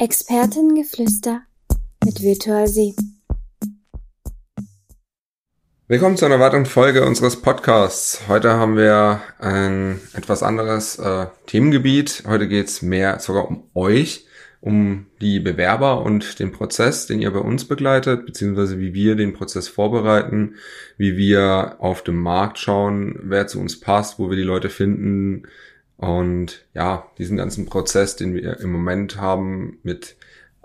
Expertengeflüster mit Virtual Sie. Willkommen zu einer weiteren Folge unseres Podcasts. Heute haben wir ein etwas anderes äh, Themengebiet. Heute geht es mehr sogar um euch, um die Bewerber und den Prozess, den ihr bei uns begleitet, beziehungsweise wie wir den Prozess vorbereiten, wie wir auf dem Markt schauen, wer zu uns passt, wo wir die Leute finden, und ja, diesen ganzen Prozess, den wir im Moment haben mit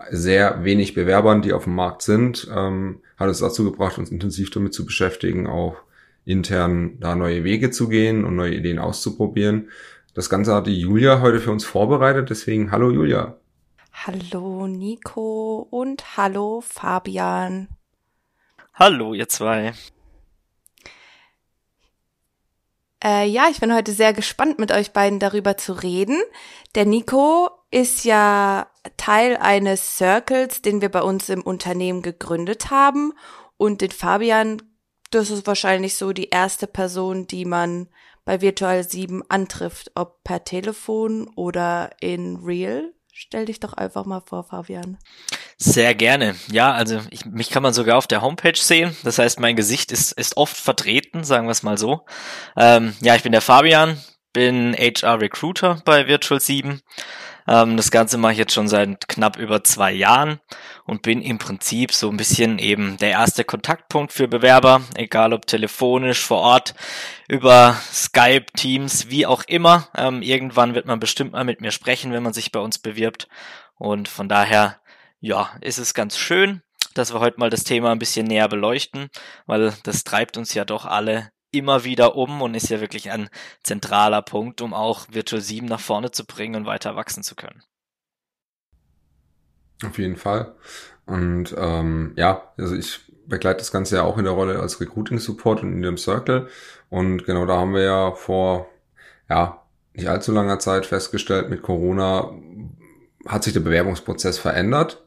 sehr wenig Bewerbern, die auf dem Markt sind, ähm, hat uns dazu gebracht, uns intensiv damit zu beschäftigen, auch intern da neue Wege zu gehen und neue Ideen auszuprobieren. Das Ganze hat die Julia heute für uns vorbereitet, deswegen hallo Julia. Hallo Nico und hallo Fabian. Hallo ihr zwei. Äh, ja, ich bin heute sehr gespannt, mit euch beiden darüber zu reden. Der Nico ist ja Teil eines Circles, den wir bei uns im Unternehmen gegründet haben. Und den Fabian, das ist wahrscheinlich so die erste Person, die man bei Virtual 7 antrifft, ob per Telefon oder in Real. Stell dich doch einfach mal vor, Fabian. Sehr gerne. Ja, also ich, mich kann man sogar auf der Homepage sehen. Das heißt, mein Gesicht ist, ist oft vertreten, sagen wir es mal so. Ähm, ja, ich bin der Fabian, bin HR Recruiter bei Virtual 7. Ähm, das Ganze mache ich jetzt schon seit knapp über zwei Jahren und bin im Prinzip so ein bisschen eben der erste Kontaktpunkt für Bewerber, egal ob telefonisch, vor Ort, über Skype, Teams, wie auch immer. Ähm, irgendwann wird man bestimmt mal mit mir sprechen, wenn man sich bei uns bewirbt. Und von daher, ja, ist es ganz schön, dass wir heute mal das Thema ein bisschen näher beleuchten, weil das treibt uns ja doch alle immer wieder um und ist ja wirklich ein zentraler Punkt, um auch Virtual 7 nach vorne zu bringen und weiter wachsen zu können. Auf jeden Fall. Und ähm, ja, also ich begleite das Ganze ja auch in der Rolle als Recruiting Support und in dem Circle. Und genau da haben wir ja vor ja nicht allzu langer Zeit festgestellt, mit Corona hat sich der Bewerbungsprozess verändert.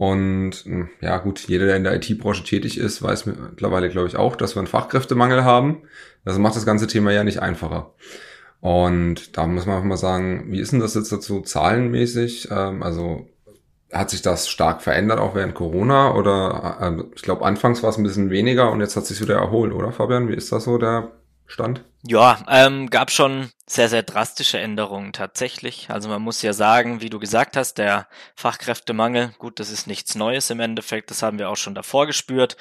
Und hm, ja, gut, jeder, der in der IT-Branche tätig ist, weiß mittlerweile, glaube ich, auch, dass wir einen Fachkräftemangel haben. Das macht das ganze Thema ja nicht einfacher. Und da muss man einfach mal sagen, wie ist denn das jetzt dazu zahlenmäßig? Ähm, also hat sich das stark verändert, auch während Corona? Oder äh, ich glaube, anfangs war es ein bisschen weniger und jetzt hat sich wieder erholt, oder Fabian? Wie ist das so der Stand? Ja, ähm, gab schon sehr, sehr drastische Änderungen tatsächlich. Also man muss ja sagen, wie du gesagt hast, der Fachkräftemangel, gut, das ist nichts Neues im Endeffekt, das haben wir auch schon davor gespürt.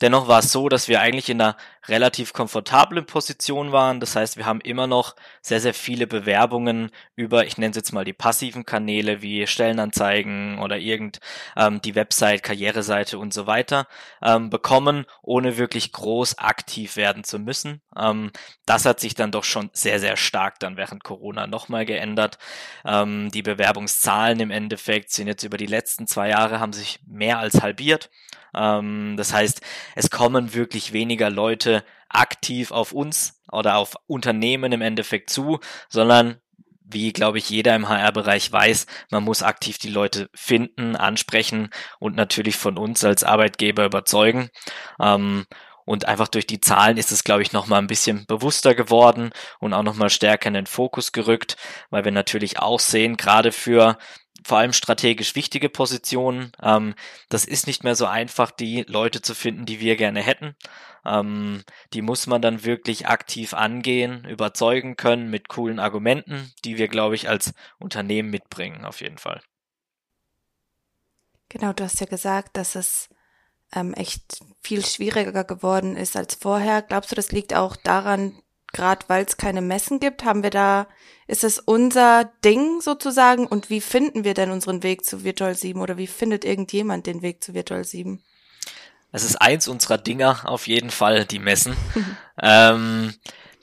Dennoch war es so, dass wir eigentlich in einer relativ komfortablen Position waren. Das heißt, wir haben immer noch sehr, sehr viele Bewerbungen über, ich nenne es jetzt mal die passiven Kanäle wie Stellenanzeigen oder irgend ähm, die Website, Karriereseite und so weiter ähm, bekommen, ohne wirklich groß aktiv werden zu müssen. Ähm, das hat sich dann doch schon sehr, sehr stark dann während Corona nochmal geändert. Ähm, die Bewerbungszahlen im Endeffekt sind jetzt über die letzten zwei Jahre haben sich mehr als halbiert. Ähm, das heißt, es kommen wirklich weniger Leute aktiv auf uns oder auf Unternehmen im Endeffekt zu, sondern wie, glaube ich, jeder im HR-Bereich weiß, man muss aktiv die Leute finden, ansprechen und natürlich von uns als Arbeitgeber überzeugen. Ähm, und einfach durch die Zahlen ist es, glaube ich, nochmal ein bisschen bewusster geworden und auch nochmal stärker in den Fokus gerückt, weil wir natürlich auch sehen, gerade für vor allem strategisch wichtige Positionen, ähm, das ist nicht mehr so einfach, die Leute zu finden, die wir gerne hätten. Ähm, die muss man dann wirklich aktiv angehen, überzeugen können mit coolen Argumenten, die wir, glaube ich, als Unternehmen mitbringen, auf jeden Fall. Genau, du hast ja gesagt, dass es ähm, echt viel schwieriger geworden ist als vorher. Glaubst du, das liegt auch daran, gerade weil es keine Messen gibt, haben wir da, ist es unser Ding sozusagen? Und wie finden wir denn unseren Weg zu Virtual 7 oder wie findet irgendjemand den Weg zu Virtual 7? Es ist eins unserer Dinger auf jeden Fall, die Messen. ähm,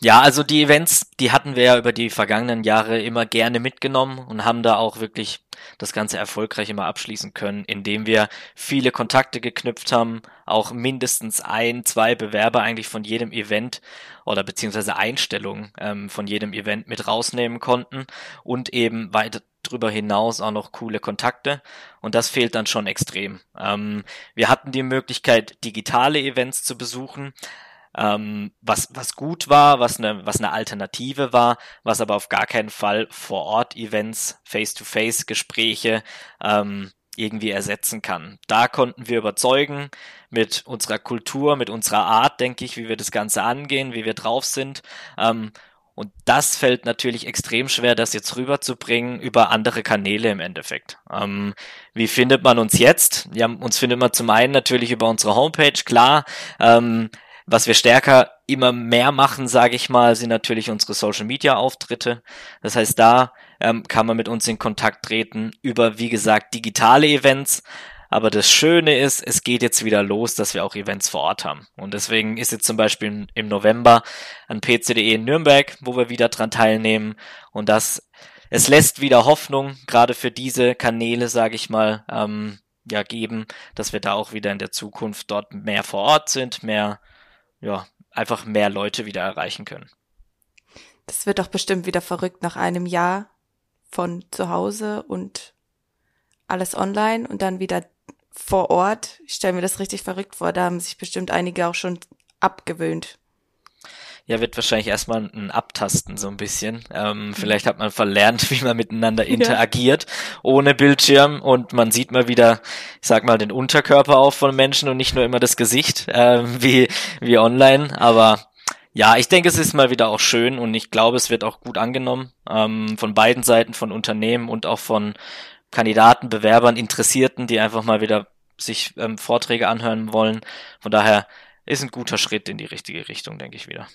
ja, also die Events, die hatten wir ja über die vergangenen Jahre immer gerne mitgenommen und haben da auch wirklich das Ganze erfolgreich immer abschließen können, indem wir viele Kontakte geknüpft haben, auch mindestens ein, zwei Bewerber eigentlich von jedem Event oder beziehungsweise Einstellungen ähm, von jedem Event mit rausnehmen konnten und eben weiter drüber hinaus auch noch coole Kontakte und das fehlt dann schon extrem. Ähm, wir hatten die Möglichkeit, digitale Events zu besuchen, ähm, was, was gut war, was eine, was eine Alternative war, was aber auf gar keinen Fall vor Ort Events, Face-to-Face Gespräche ähm, irgendwie ersetzen kann. Da konnten wir überzeugen mit unserer Kultur, mit unserer Art, denke ich, wie wir das Ganze angehen, wie wir drauf sind. Ähm, und das fällt natürlich extrem schwer, das jetzt rüberzubringen über andere Kanäle im Endeffekt. Ähm, wie findet man uns jetzt? Ja, uns findet man zum einen natürlich über unsere Homepage, klar. Ähm, was wir stärker immer mehr machen, sage ich mal, sind natürlich unsere Social Media Auftritte. Das heißt, da ähm, kann man mit uns in Kontakt treten über, wie gesagt, digitale Events. Aber das Schöne ist, es geht jetzt wieder los, dass wir auch Events vor Ort haben. Und deswegen ist jetzt zum Beispiel im November ein PCDE in Nürnberg, wo wir wieder dran teilnehmen. Und das, es lässt wieder Hoffnung, gerade für diese Kanäle, sage ich mal, ähm, ja, geben, dass wir da auch wieder in der Zukunft dort mehr vor Ort sind, mehr ja, einfach mehr Leute wieder erreichen können. Das wird doch bestimmt wieder verrückt nach einem Jahr von zu Hause und alles online und dann wieder vor Ort. Ich stelle mir das richtig verrückt vor. Da haben sich bestimmt einige auch schon abgewöhnt. Ja, wird wahrscheinlich erstmal ein Abtasten so ein bisschen. Ähm, mhm. vielleicht hat man verlernt, wie man miteinander interagiert ja. ohne Bildschirm und man sieht mal wieder, ich sag mal, den Unterkörper auch von Menschen und nicht nur immer das Gesicht äh, wie, wie online. Aber ja, ich denke, es ist mal wieder auch schön und ich glaube, es wird auch gut angenommen ähm, von beiden Seiten, von Unternehmen und auch von Kandidaten, Bewerbern, Interessierten, die einfach mal wieder sich ähm, Vorträge anhören wollen. Von daher ist ein guter Schritt in die richtige Richtung, denke ich wieder.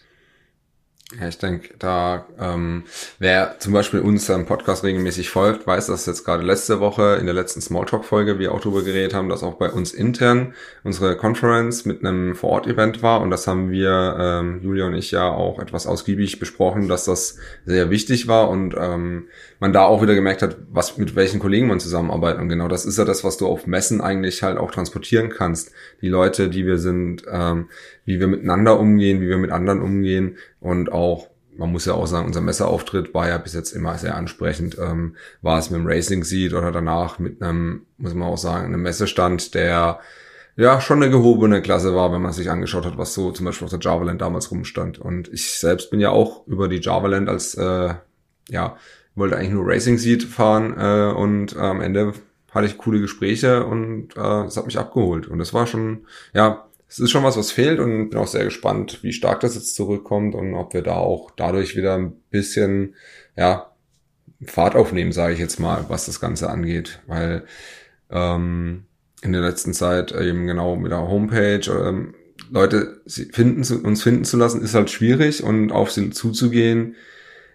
Ja, ich denke, da ähm, wer zum Beispiel unserem Podcast regelmäßig folgt, weiß, dass jetzt gerade letzte Woche in der letzten Smalltalk-Folge wir auch darüber geredet haben, dass auch bei uns intern unsere Conference mit einem Vor-Ort-Event war und das haben wir, ähm, Julia und ich ja auch etwas ausgiebig besprochen, dass das sehr wichtig war und ähm, man da auch wieder gemerkt hat, was mit welchen Kollegen man zusammenarbeitet und genau das ist ja das, was du auf Messen eigentlich halt auch transportieren kannst. Die Leute, die wir sind, ähm, wie wir miteinander umgehen, wie wir mit anderen umgehen und auch man muss ja auch sagen, unser Messeauftritt war ja bis jetzt immer sehr ansprechend. Ähm, war es mit dem Racing Seat oder danach mit einem, muss man auch sagen, einem Messestand, der ja schon eine gehobene Klasse war, wenn man sich angeschaut hat, was so zum Beispiel auf der Javaland damals rumstand. Und ich selbst bin ja auch über die Javaland als, äh, ja, wollte eigentlich nur Racing Seat fahren äh, und äh, am Ende hatte ich coole Gespräche und äh, es hat mich abgeholt. Und das war schon, ja, es ist schon was, was fehlt und bin auch sehr gespannt, wie stark das jetzt zurückkommt und ob wir da auch dadurch wieder ein bisschen, ja, Fahrt aufnehmen, sage ich jetzt mal, was das Ganze angeht, weil ähm, in der letzten Zeit eben genau mit der Homepage ähm, Leute finden, uns finden zu lassen, ist halt schwierig und auf sie zuzugehen,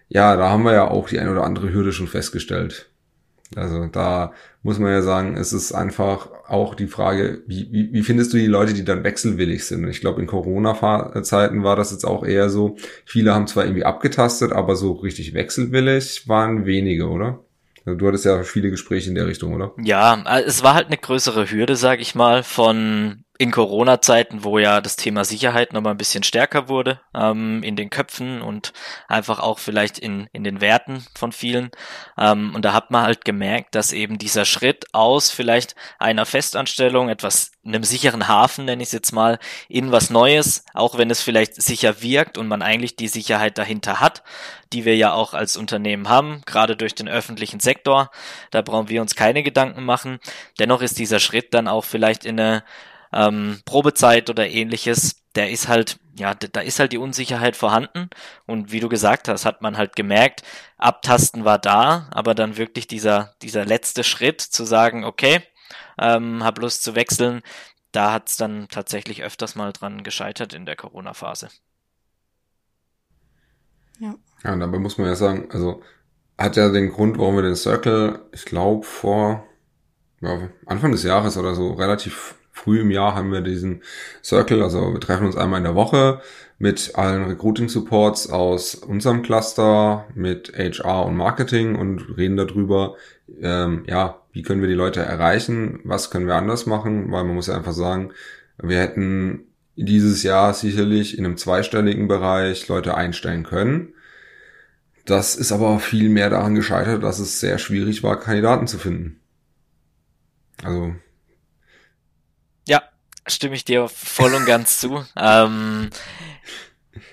ja, da haben wir ja auch die eine oder andere Hürde schon festgestellt. Also da muss man ja sagen, es ist einfach auch die Frage, wie, wie, wie findest du die Leute, die dann wechselwillig sind? Ich glaube, in Corona-Zeiten war das jetzt auch eher so, viele haben zwar irgendwie abgetastet, aber so richtig wechselwillig waren wenige, oder? Also du hattest ja viele Gespräche in der Richtung, oder? Ja, es war halt eine größere Hürde, sag ich mal, von in Corona-Zeiten, wo ja das Thema Sicherheit nochmal ein bisschen stärker wurde ähm, in den Köpfen und einfach auch vielleicht in, in den Werten von vielen. Ähm, und da hat man halt gemerkt, dass eben dieser Schritt aus vielleicht einer Festanstellung, etwas einem sicheren Hafen, nenne ich es jetzt mal, in was Neues, auch wenn es vielleicht sicher wirkt und man eigentlich die Sicherheit dahinter hat, die wir ja auch als Unternehmen haben, gerade durch den öffentlichen Sektor. Da brauchen wir uns keine Gedanken machen. Dennoch ist dieser Schritt dann auch vielleicht in eine ähm, Probezeit oder ähnliches, der ist halt, ja, da ist halt die Unsicherheit vorhanden. Und wie du gesagt hast, hat man halt gemerkt, Abtasten war da, aber dann wirklich dieser, dieser letzte Schritt zu sagen, okay, ähm, hab Lust zu wechseln, da hat es dann tatsächlich öfters mal dran gescheitert in der Corona-Phase. Ja. Ja, und dabei muss man ja sagen, also hat ja den Grund, warum wir den Circle, ich glaube, vor ja, Anfang des Jahres oder so relativ früh im Jahr haben wir diesen Circle, also wir treffen uns einmal in der Woche mit allen Recruiting-Supports aus unserem Cluster, mit HR und Marketing und reden darüber, ähm, ja, wie können wir die Leute erreichen, was können wir anders machen, weil man muss ja einfach sagen, wir hätten dieses Jahr sicherlich in einem zweistelligen Bereich Leute einstellen können. Das ist aber viel mehr daran gescheitert, dass es sehr schwierig war, Kandidaten zu finden. Also stimme ich dir voll und ganz zu. Ähm,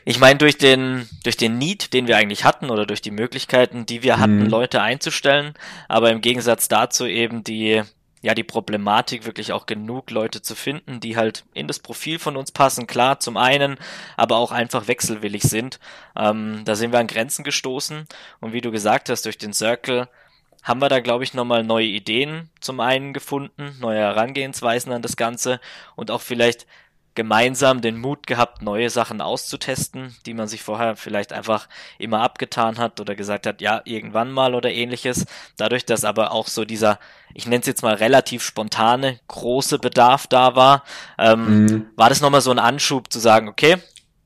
Ich meine, durch den, durch den Need, den wir eigentlich hatten oder durch die Möglichkeiten, die wir hatten, mhm. Leute einzustellen, aber im Gegensatz dazu eben die, ja, die Problematik, wirklich auch genug Leute zu finden, die halt in das Profil von uns passen, klar, zum einen, aber auch einfach wechselwillig sind. Ähm, da sind wir an Grenzen gestoßen und wie du gesagt hast, durch den Circle haben wir da, glaube ich, nochmal neue Ideen zum einen gefunden, neue Herangehensweisen an das Ganze und auch vielleicht gemeinsam den Mut gehabt, neue Sachen auszutesten, die man sich vorher vielleicht einfach immer abgetan hat oder gesagt hat, ja, irgendwann mal oder ähnliches. Dadurch, dass aber auch so dieser, ich nenne es jetzt mal relativ spontane, große Bedarf da war, ähm, mhm. war das nochmal so ein Anschub zu sagen, okay,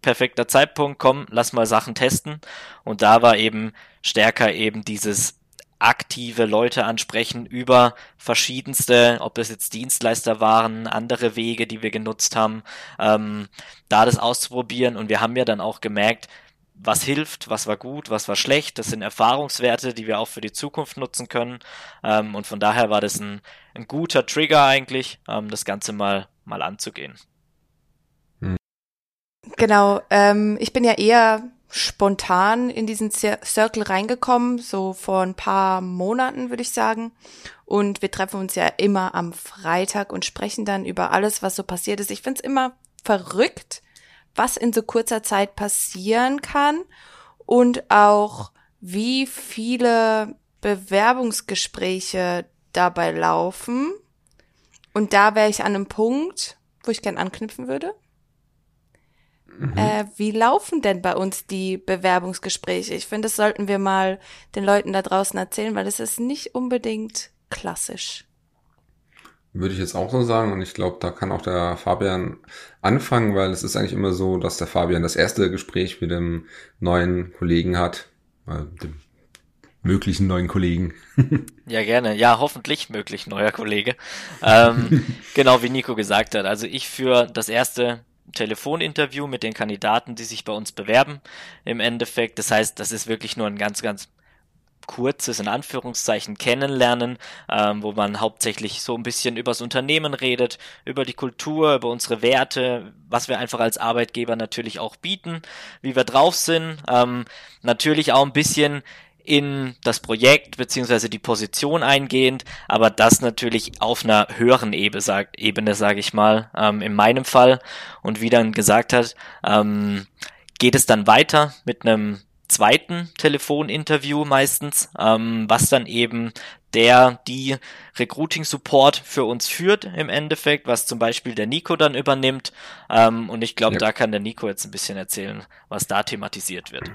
perfekter Zeitpunkt, komm, lass mal Sachen testen. Und da war eben stärker eben dieses aktive Leute ansprechen über verschiedenste, ob es jetzt Dienstleister waren, andere Wege, die wir genutzt haben, ähm, da das auszuprobieren. Und wir haben ja dann auch gemerkt, was hilft, was war gut, was war schlecht. Das sind Erfahrungswerte, die wir auch für die Zukunft nutzen können. Ähm, und von daher war das ein, ein guter Trigger eigentlich, ähm, das Ganze mal, mal anzugehen. Genau, ähm, ich bin ja eher spontan in diesen Circle reingekommen, so vor ein paar Monaten würde ich sagen. Und wir treffen uns ja immer am Freitag und sprechen dann über alles, was so passiert ist. Ich finde es immer verrückt, was in so kurzer Zeit passieren kann und auch wie viele Bewerbungsgespräche dabei laufen. Und da wäre ich an einem Punkt, wo ich gern anknüpfen würde. Mhm. Äh, wie laufen denn bei uns die Bewerbungsgespräche? Ich finde, das sollten wir mal den Leuten da draußen erzählen, weil es ist nicht unbedingt klassisch. Würde ich jetzt auch so sagen. Und ich glaube, da kann auch der Fabian anfangen, weil es ist eigentlich immer so, dass der Fabian das erste Gespräch mit dem neuen Kollegen hat, äh, dem möglichen neuen Kollegen. ja, gerne. Ja, hoffentlich möglich neuer Kollege. Ähm, genau wie Nico gesagt hat. Also ich für das erste Telefoninterview mit den Kandidaten, die sich bei uns bewerben im Endeffekt. Das heißt, das ist wirklich nur ein ganz, ganz kurzes, in Anführungszeichen, Kennenlernen, ähm, wo man hauptsächlich so ein bisschen übers Unternehmen redet, über die Kultur, über unsere Werte, was wir einfach als Arbeitgeber natürlich auch bieten, wie wir drauf sind, ähm, natürlich auch ein bisschen in das Projekt beziehungsweise die Position eingehend, aber das natürlich auf einer höheren Ebene, sag, Ebene, sage ich mal, ähm, in meinem Fall. Und wie dann gesagt hat, ähm, geht es dann weiter mit einem zweiten Telefoninterview meistens, ähm, was dann eben der die Recruiting Support für uns führt im Endeffekt, was zum Beispiel der Nico dann übernimmt. Ähm, und ich glaube, ja. da kann der Nico jetzt ein bisschen erzählen, was da thematisiert wird.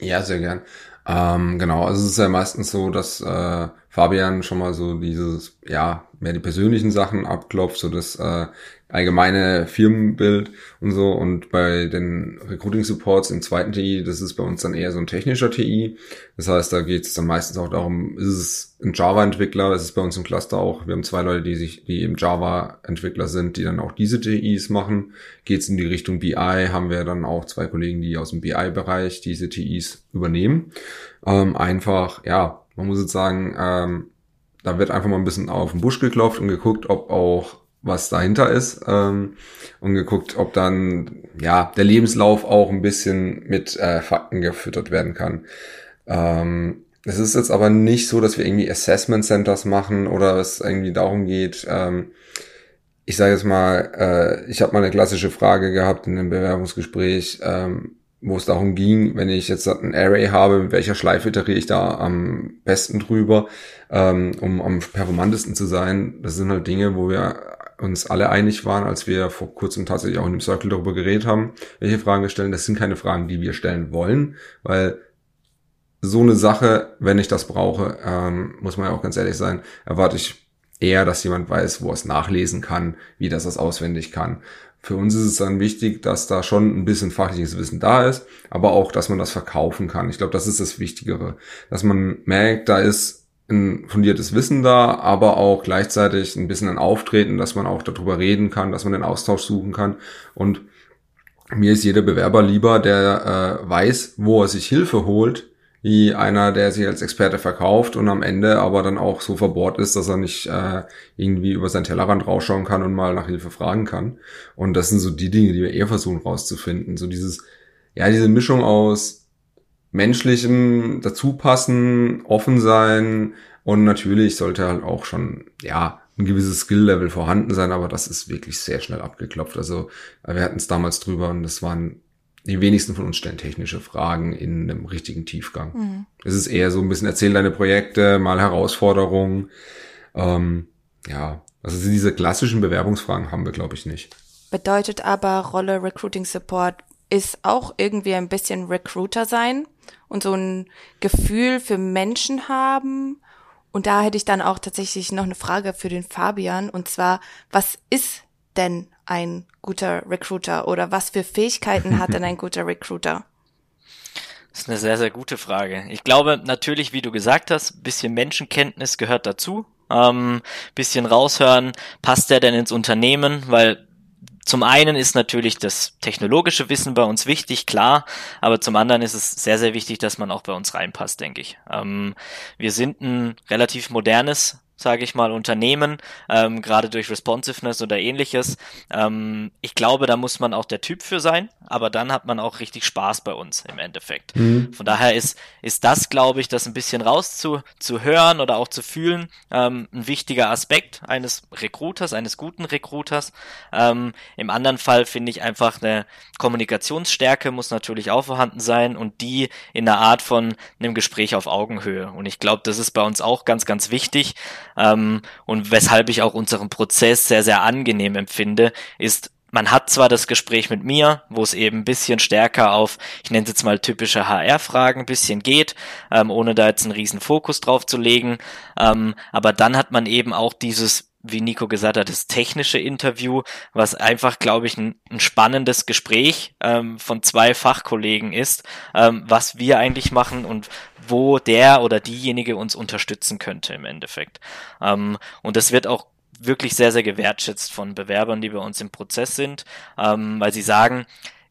Ja, sehr gern. Ähm, genau, also es ist ja meistens so, dass äh, Fabian schon mal so dieses, ja, mehr die persönlichen Sachen abklopft, so das äh, allgemeine Firmenbild und so. Und bei den Recruiting Supports im zweiten TI, das ist bei uns dann eher so ein technischer TI. Das heißt, da geht es dann meistens auch darum, ist es ein Java-Entwickler, ist es bei uns im Cluster auch. Wir haben zwei Leute, die sich, die eben Java-Entwickler sind, die dann auch diese TIs machen. Geht es in die Richtung BI, haben wir dann auch zwei Kollegen, die aus dem BI-Bereich diese TIs übernehmen. Ähm, einfach, ja, man muss jetzt sagen, ähm, da wird einfach mal ein bisschen auf den Busch geklopft und geguckt, ob auch was dahinter ist ähm, und geguckt, ob dann ja der Lebenslauf auch ein bisschen mit äh, Fakten gefüttert werden kann. Ähm, es ist jetzt aber nicht so, dass wir irgendwie Assessment Centers machen oder es irgendwie darum geht. Ähm, ich sage jetzt mal, äh, ich habe mal eine klassische Frage gehabt in einem Bewerbungsgespräch. Ähm, wo es darum ging, wenn ich jetzt ein Array habe, mit welcher Schleife iteriere ich da am besten drüber, ähm, um am performantesten zu sein. Das sind halt Dinge, wo wir uns alle einig waren, als wir vor kurzem tatsächlich auch in dem Circle darüber geredet haben, welche Fragen wir stellen. Das sind keine Fragen, die wir stellen wollen, weil so eine Sache, wenn ich das brauche, ähm, muss man ja auch ganz ehrlich sein, erwarte ich eher, dass jemand weiß, wo er es nachlesen kann, wie das das auswendig kann. Für uns ist es dann wichtig, dass da schon ein bisschen fachliches Wissen da ist, aber auch, dass man das verkaufen kann. Ich glaube, das ist das Wichtigere, dass man merkt, da ist ein fundiertes Wissen da, aber auch gleichzeitig ein bisschen ein Auftreten, dass man auch darüber reden kann, dass man den Austausch suchen kann. Und mir ist jeder Bewerber lieber, der äh, weiß, wo er sich Hilfe holt, wie einer, der sich als Experte verkauft und am Ende aber dann auch so verbohrt ist, dass er nicht äh, irgendwie über seinen Tellerrand rausschauen kann und mal nach Hilfe fragen kann. Und das sind so die Dinge, die wir eher versuchen rauszufinden. So dieses, ja, diese Mischung aus menschlichem dazupassen, offen sein und natürlich sollte halt auch schon, ja, ein gewisses Skill-Level vorhanden sein, aber das ist wirklich sehr schnell abgeklopft. Also wir hatten es damals drüber und das waren die wenigsten von uns stellen technische Fragen in einem richtigen Tiefgang. Mhm. Es ist eher so ein bisschen erzähl deine Projekte, mal Herausforderungen. Ähm, ja, also diese klassischen Bewerbungsfragen haben wir, glaube ich, nicht. Bedeutet aber Rolle Recruiting Support ist auch irgendwie ein bisschen Recruiter sein und so ein Gefühl für Menschen haben. Und da hätte ich dann auch tatsächlich noch eine Frage für den Fabian. Und zwar, was ist denn ein guter Recruiter oder was für Fähigkeiten hat denn ein guter Recruiter? Das ist eine sehr, sehr gute Frage. Ich glaube natürlich, wie du gesagt hast, bisschen Menschenkenntnis gehört dazu. Ähm, bisschen raushören, passt der denn ins Unternehmen? Weil zum einen ist natürlich das technologische Wissen bei uns wichtig, klar, aber zum anderen ist es sehr, sehr wichtig, dass man auch bei uns reinpasst, denke ich. Ähm, wir sind ein relativ modernes sage ich mal, Unternehmen, ähm, gerade durch Responsiveness oder ähnliches. Ähm, ich glaube, da muss man auch der Typ für sein, aber dann hat man auch richtig Spaß bei uns im Endeffekt. Mhm. Von daher ist, ist das, glaube ich, das ein bisschen raus zu, zu hören oder auch zu fühlen, ähm, ein wichtiger Aspekt eines Recruiters, eines guten Recruiters. Ähm, Im anderen Fall finde ich einfach eine Kommunikationsstärke muss natürlich auch vorhanden sein und die in der Art von einem Gespräch auf Augenhöhe. Und ich glaube, das ist bei uns auch ganz, ganz wichtig. Ähm, und weshalb ich auch unseren Prozess sehr, sehr angenehm empfinde, ist, man hat zwar das Gespräch mit mir, wo es eben ein bisschen stärker auf, ich nenne es jetzt mal typische HR-Fragen, ein bisschen geht, ähm, ohne da jetzt einen riesen Fokus drauf zu legen, ähm, aber dann hat man eben auch dieses wie Nico gesagt hat, das technische Interview, was einfach, glaube ich, ein, ein spannendes Gespräch ähm, von zwei Fachkollegen ist, ähm, was wir eigentlich machen und wo der oder diejenige uns unterstützen könnte im Endeffekt. Ähm, und das wird auch wirklich sehr, sehr gewertschätzt von Bewerbern, die bei uns im Prozess sind, ähm, weil sie sagen,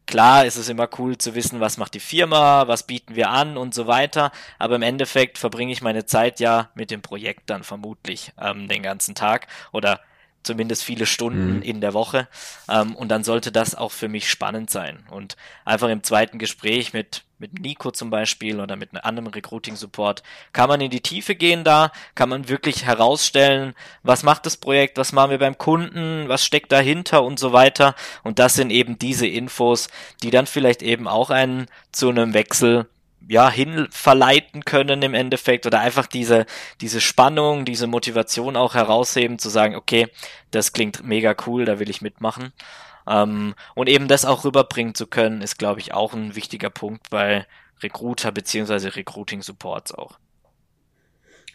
Klar ist es immer cool zu wissen, was macht die Firma, was bieten wir an und so weiter. Aber im Endeffekt verbringe ich meine Zeit ja mit dem Projekt dann vermutlich ähm, den ganzen Tag oder zumindest viele Stunden mhm. in der Woche. Ähm, und dann sollte das auch für mich spannend sein. Und einfach im zweiten Gespräch mit, mit Nico zum Beispiel oder mit einem anderen Recruiting-Support kann man in die Tiefe gehen da, kann man wirklich herausstellen, was macht das Projekt, was machen wir beim Kunden, was steckt dahinter und so weiter. Und das sind eben diese Infos, die dann vielleicht eben auch einen zu einem Wechsel ja, hin verleiten können im Endeffekt oder einfach diese, diese Spannung, diese Motivation auch herausheben, zu sagen, okay, das klingt mega cool, da will ich mitmachen. Ähm, und eben das auch rüberbringen zu können, ist, glaube ich, auch ein wichtiger Punkt bei Recruiter beziehungsweise Recruiting Supports auch.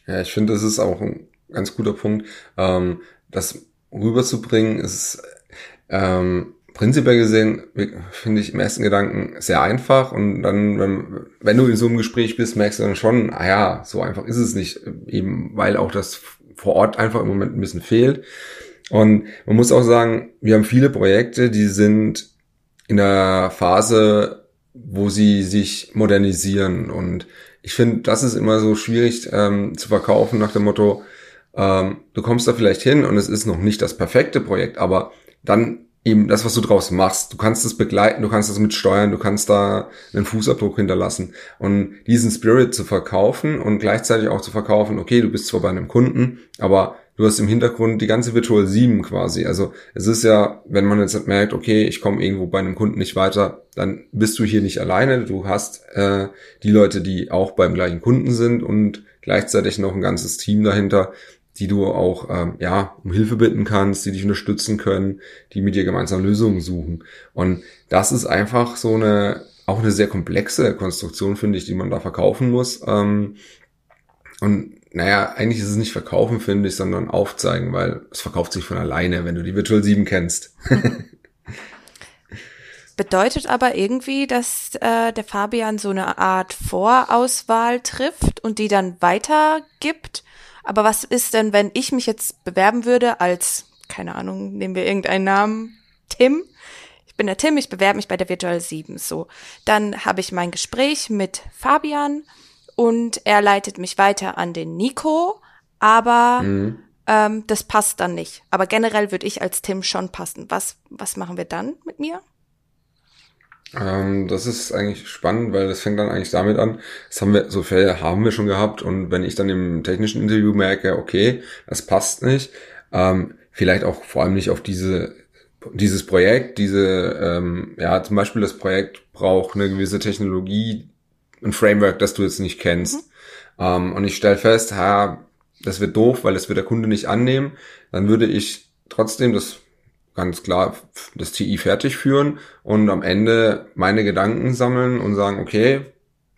Ja, ich finde, das ist auch ein ganz guter Punkt. Ähm, das rüberzubringen ist, ähm, prinzipiell gesehen finde ich im ersten Gedanken sehr einfach und dann, wenn, wenn du in so einem Gespräch bist, merkst du dann schon, ah ja, so einfach ist es nicht, eben weil auch das vor Ort einfach im Moment ein bisschen fehlt. Und man muss auch sagen, wir haben viele Projekte, die sind in der Phase, wo sie sich modernisieren und ich finde, das ist immer so schwierig ähm, zu verkaufen nach dem Motto, ähm, du kommst da vielleicht hin und es ist noch nicht das perfekte Projekt, aber dann eben das, was du draus machst. Du kannst es begleiten, du kannst es mit steuern, du kannst da einen Fußabdruck hinterlassen. Und diesen Spirit zu verkaufen und gleichzeitig auch zu verkaufen, okay, du bist zwar bei einem Kunden, aber du hast im Hintergrund die ganze Virtual 7 quasi. Also es ist ja, wenn man jetzt merkt, okay, ich komme irgendwo bei einem Kunden nicht weiter, dann bist du hier nicht alleine. Du hast äh, die Leute, die auch beim gleichen Kunden sind und gleichzeitig noch ein ganzes Team dahinter, die du auch ähm, ja um Hilfe bitten kannst, die dich unterstützen können, die mit dir gemeinsam Lösungen suchen. Und das ist einfach so eine auch eine sehr komplexe Konstruktion, finde ich, die man da verkaufen muss. Ähm, und naja, eigentlich ist es nicht verkaufen, finde ich, sondern aufzeigen, weil es verkauft sich von alleine, wenn du die Virtual 7 kennst. Bedeutet aber irgendwie, dass äh, der Fabian so eine Art Vorauswahl trifft und die dann weitergibt aber was ist denn, wenn ich mich jetzt bewerben würde als, keine Ahnung, nehmen wir irgendeinen Namen, Tim? Ich bin der Tim, ich bewerbe mich bei der Virtual 7, so. Dann habe ich mein Gespräch mit Fabian und er leitet mich weiter an den Nico, aber Mhm. ähm, das passt dann nicht. Aber generell würde ich als Tim schon passen. Was, was machen wir dann mit mir? Ähm, das ist eigentlich spannend, weil das fängt dann eigentlich damit an, das haben wir, so Fälle haben wir schon gehabt. Und wenn ich dann im technischen Interview merke, okay, das passt nicht, ähm, vielleicht auch vor allem nicht auf diese, dieses Projekt, diese, ähm, ja, zum Beispiel das Projekt braucht eine gewisse Technologie, ein Framework, das du jetzt nicht kennst. Ähm, und ich stelle fest, ha, das wird doof, weil das wird der Kunde nicht annehmen, dann würde ich trotzdem das ganz klar das TI fertig führen und am Ende meine Gedanken sammeln und sagen, okay,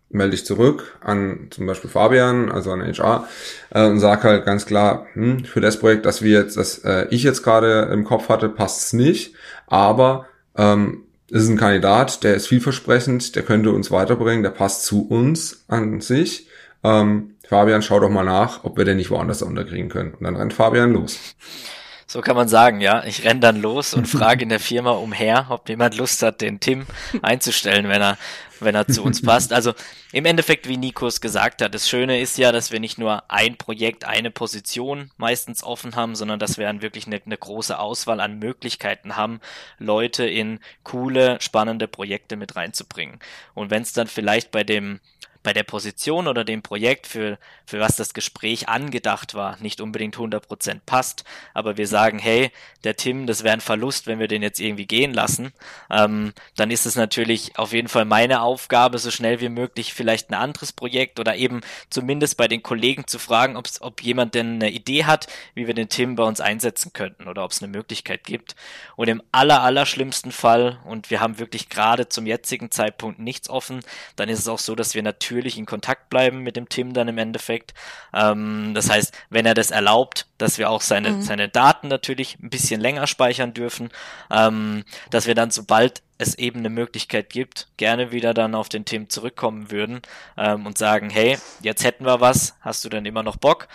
melde ich zurück an zum Beispiel Fabian, also an HR, äh, und sag halt ganz klar, hm, für das Projekt, das wir jetzt, das äh, ich jetzt gerade im Kopf hatte, passt es nicht, aber ähm, es ist ein Kandidat, der ist vielversprechend, der könnte uns weiterbringen, der passt zu uns an sich. Ähm, Fabian, schau doch mal nach, ob wir den nicht woanders unterkriegen können. Und dann rennt Fabian los. So kann man sagen, ja. Ich renn dann los und frage in der Firma umher, ob jemand Lust hat, den Tim einzustellen, wenn er, wenn er zu uns passt. Also im Endeffekt, wie Nikos gesagt hat, das Schöne ist ja, dass wir nicht nur ein Projekt, eine Position meistens offen haben, sondern dass wir dann wirklich eine, eine große Auswahl an Möglichkeiten haben, Leute in coole, spannende Projekte mit reinzubringen. Und wenn es dann vielleicht bei dem bei der Position oder dem Projekt, für, für was das Gespräch angedacht war, nicht unbedingt 100% passt, aber wir sagen, hey, der Tim, das wäre ein Verlust, wenn wir den jetzt irgendwie gehen lassen, ähm, dann ist es natürlich auf jeden Fall meine Aufgabe, so schnell wie möglich vielleicht ein anderes Projekt oder eben zumindest bei den Kollegen zu fragen, ob's, ob jemand denn eine Idee hat, wie wir den Tim bei uns einsetzen könnten oder ob es eine Möglichkeit gibt. Und im aller, aller schlimmsten Fall, und wir haben wirklich gerade zum jetzigen Zeitpunkt nichts offen, dann ist es auch so, dass wir natürlich natürlich in Kontakt bleiben mit dem Tim dann im Endeffekt. Ähm, das heißt, wenn er das erlaubt, dass wir auch seine, mhm. seine Daten natürlich ein bisschen länger speichern dürfen, ähm, dass wir dann, sobald es eben eine Möglichkeit gibt, gerne wieder dann auf den Tim zurückkommen würden ähm, und sagen, hey, jetzt hätten wir was, hast du denn immer noch Bock?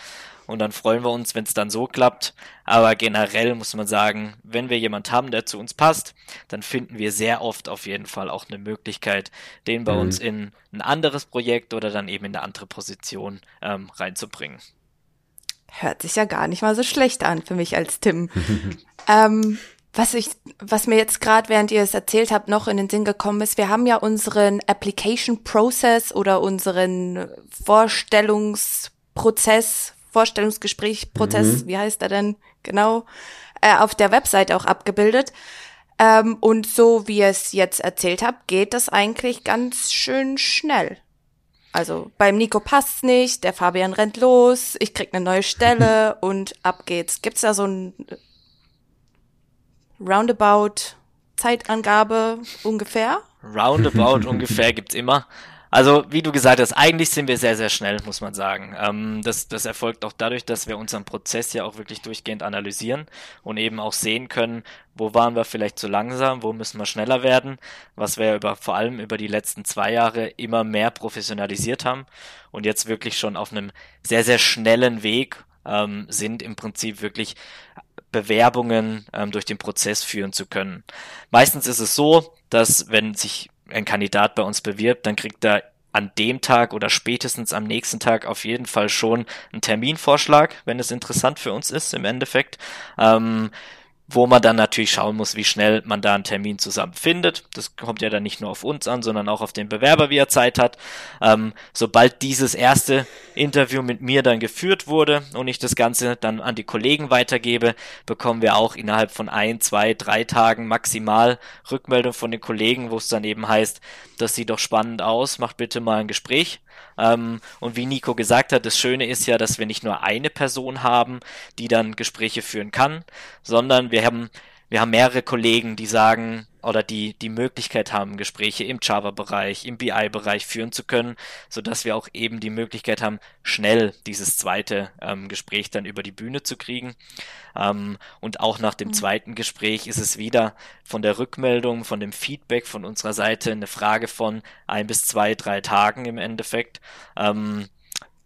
Und dann freuen wir uns, wenn es dann so klappt. Aber generell muss man sagen, wenn wir jemand haben, der zu uns passt, dann finden wir sehr oft auf jeden Fall auch eine Möglichkeit, den bei mhm. uns in ein anderes Projekt oder dann eben in eine andere Position ähm, reinzubringen. Hört sich ja gar nicht mal so schlecht an für mich als Tim. ähm, was ich, was mir jetzt gerade, während ihr es erzählt habt, noch in den Sinn gekommen ist, wir haben ja unseren Application Process oder unseren Vorstellungsprozess Vorstellungsgespräch, Prozess, mhm. wie heißt er denn genau, äh, auf der Website auch abgebildet. Ähm, und so wie ihr es jetzt erzählt habt, geht das eigentlich ganz schön schnell. Also beim Nico passt's nicht, der Fabian rennt los, ich krieg eine neue Stelle und ab geht's. Gibt's da so ein Roundabout Zeitangabe ungefähr? Roundabout ungefähr gibt's immer. Also, wie du gesagt hast, eigentlich sind wir sehr, sehr schnell, muss man sagen. Ähm, das, das erfolgt auch dadurch, dass wir unseren Prozess ja auch wirklich durchgehend analysieren und eben auch sehen können, wo waren wir vielleicht zu langsam, wo müssen wir schneller werden, was wir über, vor allem über die letzten zwei Jahre immer mehr professionalisiert haben und jetzt wirklich schon auf einem sehr, sehr schnellen Weg ähm, sind, im Prinzip wirklich Bewerbungen ähm, durch den Prozess führen zu können. Meistens ist es so, dass wenn sich ein Kandidat bei uns bewirbt, dann kriegt er an dem Tag oder spätestens am nächsten Tag auf jeden Fall schon einen Terminvorschlag, wenn es interessant für uns ist im Endeffekt. Ähm, wo man dann natürlich schauen muss, wie schnell man da einen Termin zusammen findet. Das kommt ja dann nicht nur auf uns an, sondern auch auf den Bewerber, wie er Zeit hat. Ähm, sobald dieses erste Interview mit mir dann geführt wurde und ich das Ganze dann an die Kollegen weitergebe, bekommen wir auch innerhalb von ein, zwei, drei Tagen maximal Rückmeldung von den Kollegen, wo es dann eben heißt, das sieht doch spannend aus, macht bitte mal ein Gespräch. Ähm, und wie Nico gesagt hat, das Schöne ist ja, dass wir nicht nur eine Person haben, die dann Gespräche führen kann, sondern wir haben wir haben mehrere Kollegen, die sagen oder die die Möglichkeit haben, Gespräche im Java-Bereich, im BI-Bereich führen zu können, so dass wir auch eben die Möglichkeit haben, schnell dieses zweite ähm, Gespräch dann über die Bühne zu kriegen. Ähm, und auch nach dem mhm. zweiten Gespräch ist es wieder von der Rückmeldung, von dem Feedback von unserer Seite eine Frage von ein bis zwei, drei Tagen im Endeffekt. Ähm,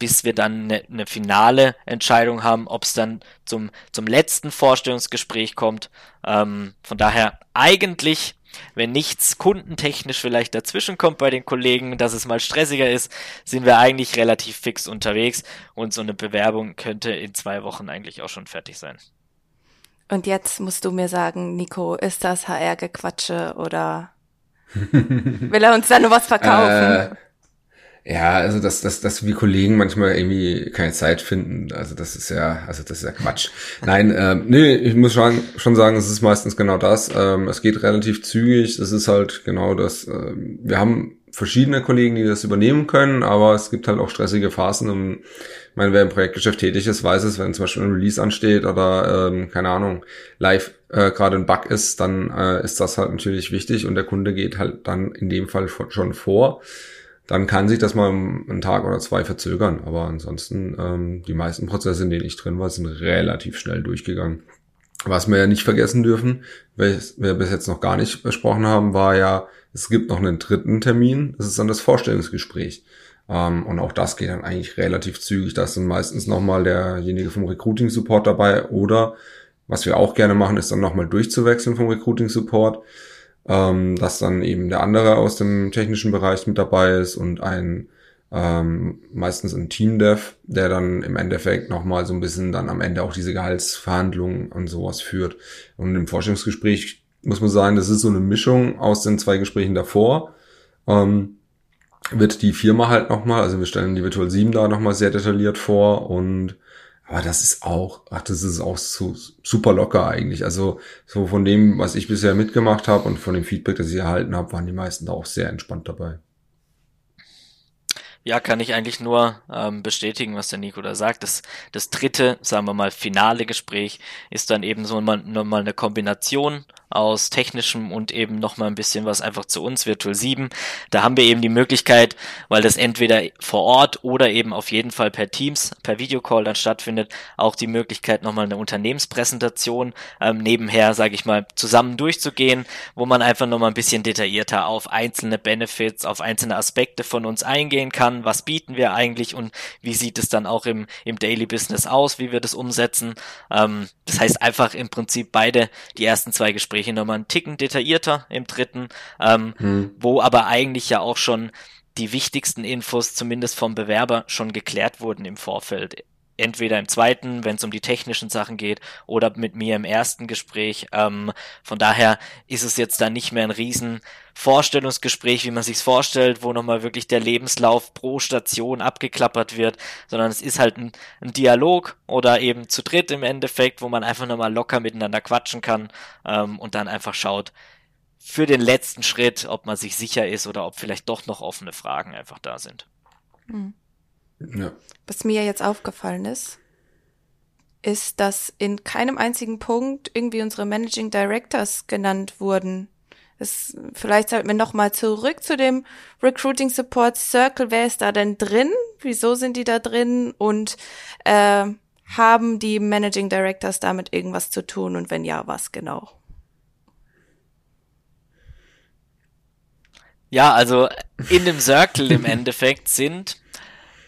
bis wir dann eine, eine finale Entscheidung haben, ob es dann zum, zum letzten Vorstellungsgespräch kommt. Ähm, von daher eigentlich wenn nichts kundentechnisch vielleicht dazwischen kommt bei den Kollegen, dass es mal stressiger ist, sind wir eigentlich relativ fix unterwegs und so eine Bewerbung könnte in zwei Wochen eigentlich auch schon fertig sein. Und jetzt musst du mir sagen, Nico, ist das HR-Gequatsche oder will er uns da nur was verkaufen? Äh, ja, also dass, dass, dass wir Kollegen manchmal irgendwie keine Zeit finden, also das ist ja, also das ist ja Quatsch. Nein, ähm, nee, ich muss schon, schon sagen, es ist meistens genau das. Ähm, es geht relativ zügig. Es ist halt genau das. Ähm, wir haben verschiedene Kollegen, die das übernehmen können, aber es gibt halt auch stressige Phasen. Und ich meine, wer im Projektgeschäft tätig ist, weiß es, wenn zum Beispiel ein Release ansteht oder ähm, keine Ahnung, live äh, gerade ein Bug ist, dann äh, ist das halt natürlich wichtig und der Kunde geht halt dann in dem Fall schon vor dann kann sich das mal einen Tag oder zwei verzögern. Aber ansonsten, ähm, die meisten Prozesse, in denen ich drin war, sind relativ schnell durchgegangen. Was wir ja nicht vergessen dürfen, was wir bis jetzt noch gar nicht besprochen haben, war ja, es gibt noch einen dritten Termin, das ist dann das Vorstellungsgespräch. Ähm, und auch das geht dann eigentlich relativ zügig. Da ist dann meistens nochmal derjenige vom Recruiting Support dabei oder was wir auch gerne machen, ist dann nochmal durchzuwechseln vom Recruiting Support ähm, dass dann eben der andere aus dem technischen Bereich mit dabei ist und ein ähm, meistens ein Team-Dev, der dann im Endeffekt nochmal so ein bisschen dann am Ende auch diese Gehaltsverhandlungen und sowas führt. Und im Forschungsgespräch muss man sagen, das ist so eine Mischung aus den zwei Gesprächen davor. Ähm, wird die Firma halt nochmal, also wir stellen die Virtual 7 da nochmal sehr detailliert vor und aber das ist auch, ach, das ist auch so super locker eigentlich. Also so von dem, was ich bisher mitgemacht habe und von dem Feedback, das ich erhalten habe, waren die meisten da auch sehr entspannt dabei. Ja, kann ich eigentlich nur ähm, bestätigen, was der Nico da sagt. Das, das dritte, sagen wir mal, finale Gespräch ist dann eben so mal, mal eine Kombination aus technischem und eben nochmal ein bisschen was einfach zu uns, Virtual 7. Da haben wir eben die Möglichkeit, weil das entweder vor Ort oder eben auf jeden Fall per Teams, per Videocall dann stattfindet, auch die Möglichkeit, nochmal eine Unternehmenspräsentation ähm, nebenher, sage ich mal, zusammen durchzugehen, wo man einfach nochmal ein bisschen detaillierter auf einzelne Benefits, auf einzelne Aspekte von uns eingehen kann was bieten wir eigentlich und wie sieht es dann auch im, im Daily Business aus, wie wir das umsetzen. Ähm, das heißt einfach im Prinzip beide, die ersten zwei Gespräche nochmal einen Ticken detaillierter im dritten, ähm, hm. wo aber eigentlich ja auch schon die wichtigsten Infos zumindest vom Bewerber schon geklärt wurden im Vorfeld entweder im zweiten, wenn es um die technischen Sachen geht, oder mit mir im ersten Gespräch. Ähm, von daher ist es jetzt dann nicht mehr ein riesen Vorstellungsgespräch, wie man sich's vorstellt, wo nochmal wirklich der Lebenslauf pro Station abgeklappert wird, sondern es ist halt ein, ein Dialog oder eben zu dritt im Endeffekt, wo man einfach nochmal locker miteinander quatschen kann ähm, und dann einfach schaut, für den letzten Schritt, ob man sich sicher ist oder ob vielleicht doch noch offene Fragen einfach da sind. Mhm. Ja. Was mir jetzt aufgefallen ist, ist, dass in keinem einzigen Punkt irgendwie unsere Managing Directors genannt wurden. Es, vielleicht sollten wir nochmal zurück zu dem Recruiting Support Circle. Wer ist da denn drin? Wieso sind die da drin? Und äh, haben die Managing Directors damit irgendwas zu tun? Und wenn ja, was genau? Ja, also in dem Circle im Endeffekt sind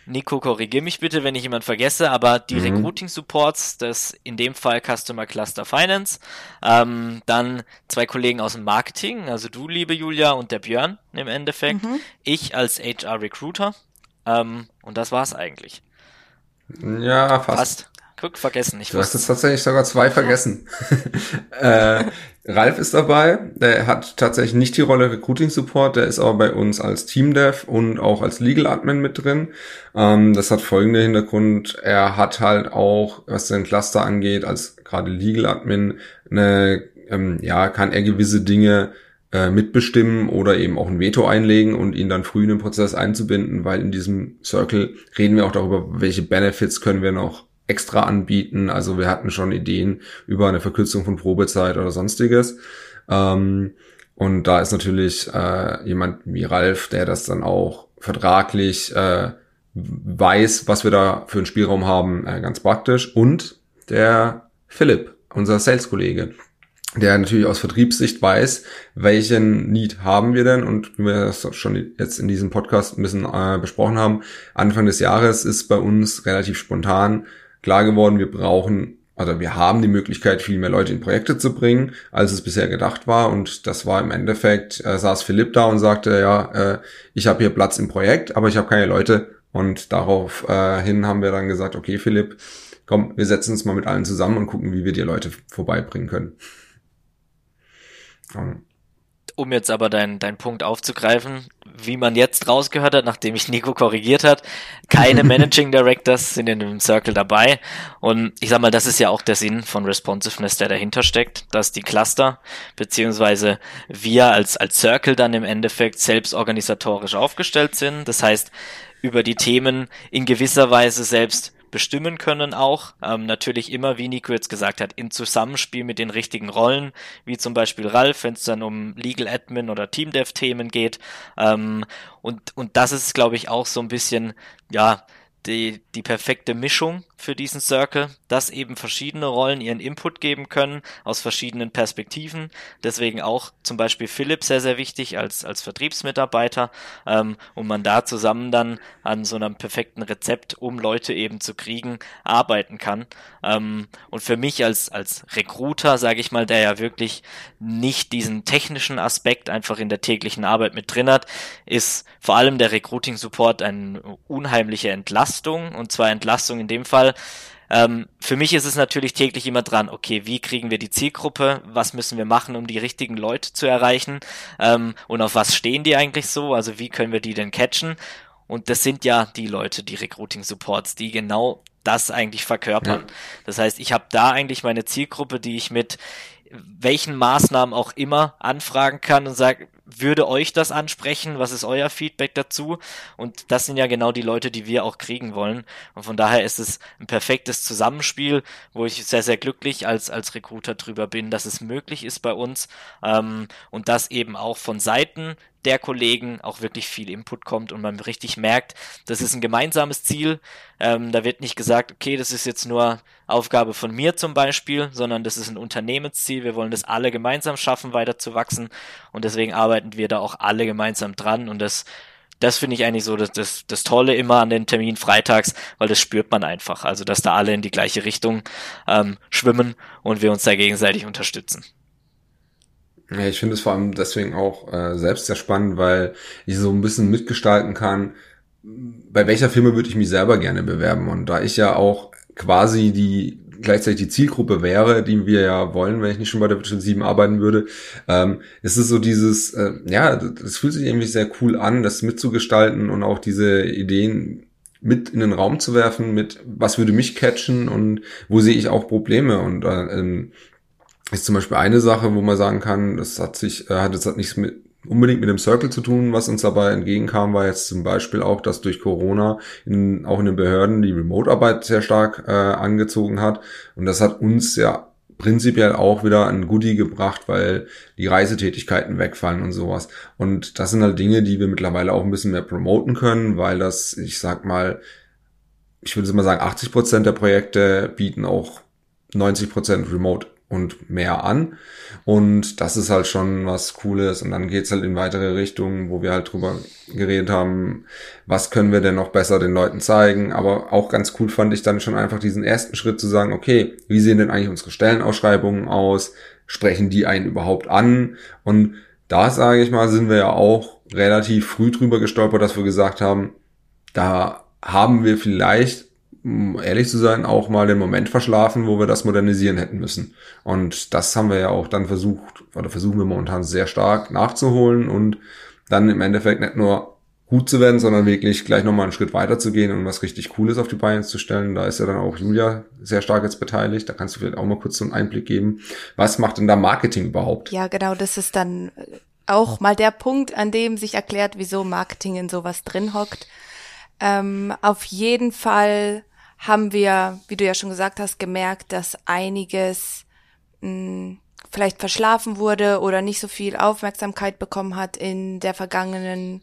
Nico, korrigier mich bitte, wenn ich jemand vergesse, aber die mhm. Recruiting Supports, das in dem Fall Customer Cluster Finance, ähm, dann zwei Kollegen aus dem Marketing, also du, liebe Julia, und der Björn im Endeffekt, mhm. ich als HR Recruiter, ähm, und das war's eigentlich. Ja, fast. fast. Guck, vergessen. Ich du hast jetzt tatsächlich sogar zwei vergessen. äh, Ralf ist dabei. Der hat tatsächlich nicht die Rolle Recruiting Support. Der ist aber bei uns als Team Dev und auch als Legal Admin mit drin. Ähm, das hat folgende Hintergrund. Er hat halt auch, was den Cluster angeht, als gerade Legal Admin, eine, ähm, ja, kann er gewisse Dinge äh, mitbestimmen oder eben auch ein Veto einlegen und ihn dann früh in den Prozess einzubinden, weil in diesem Circle reden wir auch darüber, welche Benefits können wir noch extra anbieten. Also wir hatten schon Ideen über eine Verkürzung von Probezeit oder sonstiges. Ähm, und da ist natürlich äh, jemand wie Ralf, der das dann auch vertraglich äh, weiß, was wir da für einen Spielraum haben, äh, ganz praktisch. Und der Philipp, unser Sales-Kollege, der natürlich aus Vertriebssicht weiß, welchen Need haben wir denn und wie wir das schon jetzt in diesem Podcast ein bisschen äh, besprochen haben. Anfang des Jahres ist bei uns relativ spontan klar geworden, wir brauchen oder wir haben die Möglichkeit, viel mehr Leute in Projekte zu bringen, als es bisher gedacht war. Und das war im Endeffekt, äh, saß Philipp da und sagte, ja, äh, ich habe hier Platz im Projekt, aber ich habe keine Leute. Und darauf äh, haben wir dann gesagt, okay, Philipp, komm, wir setzen uns mal mit allen zusammen und gucken, wie wir die Leute vorbeibringen können. Um jetzt aber deinen dein Punkt aufzugreifen, wie man jetzt rausgehört hat, nachdem ich Nico korrigiert hat, keine Managing Directors sind in dem Circle dabei. Und ich sag mal, das ist ja auch der Sinn von Responsiveness, der dahinter steckt, dass die Cluster, beziehungsweise wir als, als Circle dann im Endeffekt selbst organisatorisch aufgestellt sind. Das heißt, über die Themen in gewisser Weise selbst bestimmen können auch. Ähm, natürlich immer, wie Nico jetzt gesagt hat, in Zusammenspiel mit den richtigen Rollen, wie zum Beispiel Ralf, wenn es dann um Legal Admin oder Team Dev Themen geht. Ähm, und, und das ist, glaube ich, auch so ein bisschen, ja, die, die perfekte Mischung für diesen Circle, dass eben verschiedene Rollen ihren Input geben können aus verschiedenen Perspektiven. Deswegen auch zum Beispiel Philipp sehr, sehr wichtig als, als Vertriebsmitarbeiter ähm, und man da zusammen dann an so einem perfekten Rezept, um Leute eben zu kriegen, arbeiten kann. Ähm, und für mich als, als Recruiter, sage ich mal, der ja wirklich nicht diesen technischen Aspekt einfach in der täglichen Arbeit mit drin hat, ist vor allem der Recruiting Support eine unheimliche Entlastung und zwar Entlastung in dem Fall, ähm, für mich ist es natürlich täglich immer dran, okay, wie kriegen wir die Zielgruppe, was müssen wir machen, um die richtigen Leute zu erreichen ähm, und auf was stehen die eigentlich so, also wie können wir die denn catchen und das sind ja die Leute, die Recruiting Supports, die genau das eigentlich verkörpern. Ja. Das heißt, ich habe da eigentlich meine Zielgruppe, die ich mit welchen Maßnahmen auch immer anfragen kann und sage, würde euch das ansprechen? Was ist euer Feedback dazu? Und das sind ja genau die Leute, die wir auch kriegen wollen. Und von daher ist es ein perfektes Zusammenspiel, wo ich sehr, sehr glücklich als, als Recruiter drüber bin, dass es möglich ist bei uns ähm, und das eben auch von Seiten der Kollegen auch wirklich viel Input kommt und man richtig merkt, das ist ein gemeinsames Ziel. Ähm, da wird nicht gesagt, okay, das ist jetzt nur Aufgabe von mir zum Beispiel, sondern das ist ein Unternehmensziel. Wir wollen das alle gemeinsam schaffen, weiter zu wachsen und deswegen arbeiten wir da auch alle gemeinsam dran und das das finde ich eigentlich so das, das, das Tolle immer an den Termin freitags, weil das spürt man einfach. Also, dass da alle in die gleiche Richtung ähm, schwimmen und wir uns da gegenseitig unterstützen. Ja, ich finde es vor allem deswegen auch äh, selbst sehr spannend, weil ich so ein bisschen mitgestalten kann, bei welcher Firma würde ich mich selber gerne bewerben. Und da ich ja auch quasi die gleichzeitig die Zielgruppe wäre, die wir ja wollen, wenn ich nicht schon bei der Virtual 7 arbeiten würde, ähm, ist es so dieses, äh, ja, das fühlt sich irgendwie sehr cool an, das mitzugestalten und auch diese Ideen mit in den Raum zu werfen, mit was würde mich catchen und wo sehe ich auch Probleme und äh, ähm, ist zum Beispiel eine Sache, wo man sagen kann, das hat sich, äh, hat jetzt hat nichts mit unbedingt mit dem Circle zu tun. Was uns dabei entgegenkam, war jetzt zum Beispiel auch, dass durch Corona in, auch in den Behörden die Remote-Arbeit sehr stark äh, angezogen hat. Und das hat uns ja prinzipiell auch wieder ein Goodie gebracht, weil die Reisetätigkeiten wegfallen und sowas. Und das sind halt Dinge, die wir mittlerweile auch ein bisschen mehr promoten können, weil das, ich sag mal, ich würde mal sagen, 80 Prozent der Projekte bieten auch 90 Prozent Remote und mehr an. Und das ist halt schon was Cooles. Und dann geht's halt in weitere Richtungen, wo wir halt drüber geredet haben, was können wir denn noch besser den Leuten zeigen. Aber auch ganz cool fand ich dann schon einfach diesen ersten Schritt zu sagen, okay, wie sehen denn eigentlich unsere Stellenausschreibungen aus? Sprechen die einen überhaupt an? Und da sage ich mal, sind wir ja auch relativ früh drüber gestolpert, dass wir gesagt haben, da haben wir vielleicht um ehrlich zu sein, auch mal den Moment verschlafen, wo wir das modernisieren hätten müssen. Und das haben wir ja auch dann versucht, oder versuchen wir momentan sehr stark nachzuholen und dann im Endeffekt nicht nur gut zu werden, sondern wirklich gleich nochmal einen Schritt weiter zu gehen und was richtig Cooles auf die Beine zu stellen. Da ist ja dann auch Julia sehr stark jetzt beteiligt. Da kannst du vielleicht auch mal kurz so einen Einblick geben. Was macht denn da Marketing überhaupt? Ja, genau, das ist dann auch mal der Punkt, an dem sich erklärt, wieso Marketing in sowas drin hockt. Ähm, auf jeden Fall haben wir, wie du ja schon gesagt hast, gemerkt, dass einiges mh, hm, vielleicht verschlafen wurde oder nicht so viel Aufmerksamkeit bekommen hat in der vergangenen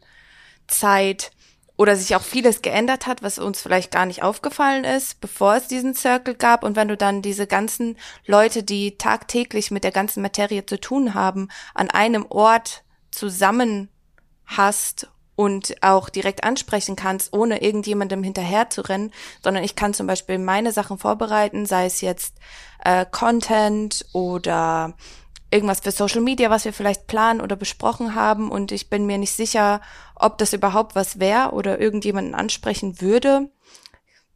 Zeit oder sich auch vieles geändert hat, was uns vielleicht gar nicht aufgefallen ist, bevor es diesen Circle gab. Und wenn du dann diese ganzen Leute, die tagtäglich mit der ganzen Materie zu tun haben, an einem Ort zusammen hast und auch direkt ansprechen kannst, ohne irgendjemandem hinterher zu rennen, sondern ich kann zum Beispiel meine Sachen vorbereiten, sei es jetzt äh, Content oder irgendwas für Social Media, was wir vielleicht planen oder besprochen haben und ich bin mir nicht sicher, ob das überhaupt was wäre oder irgendjemanden ansprechen würde.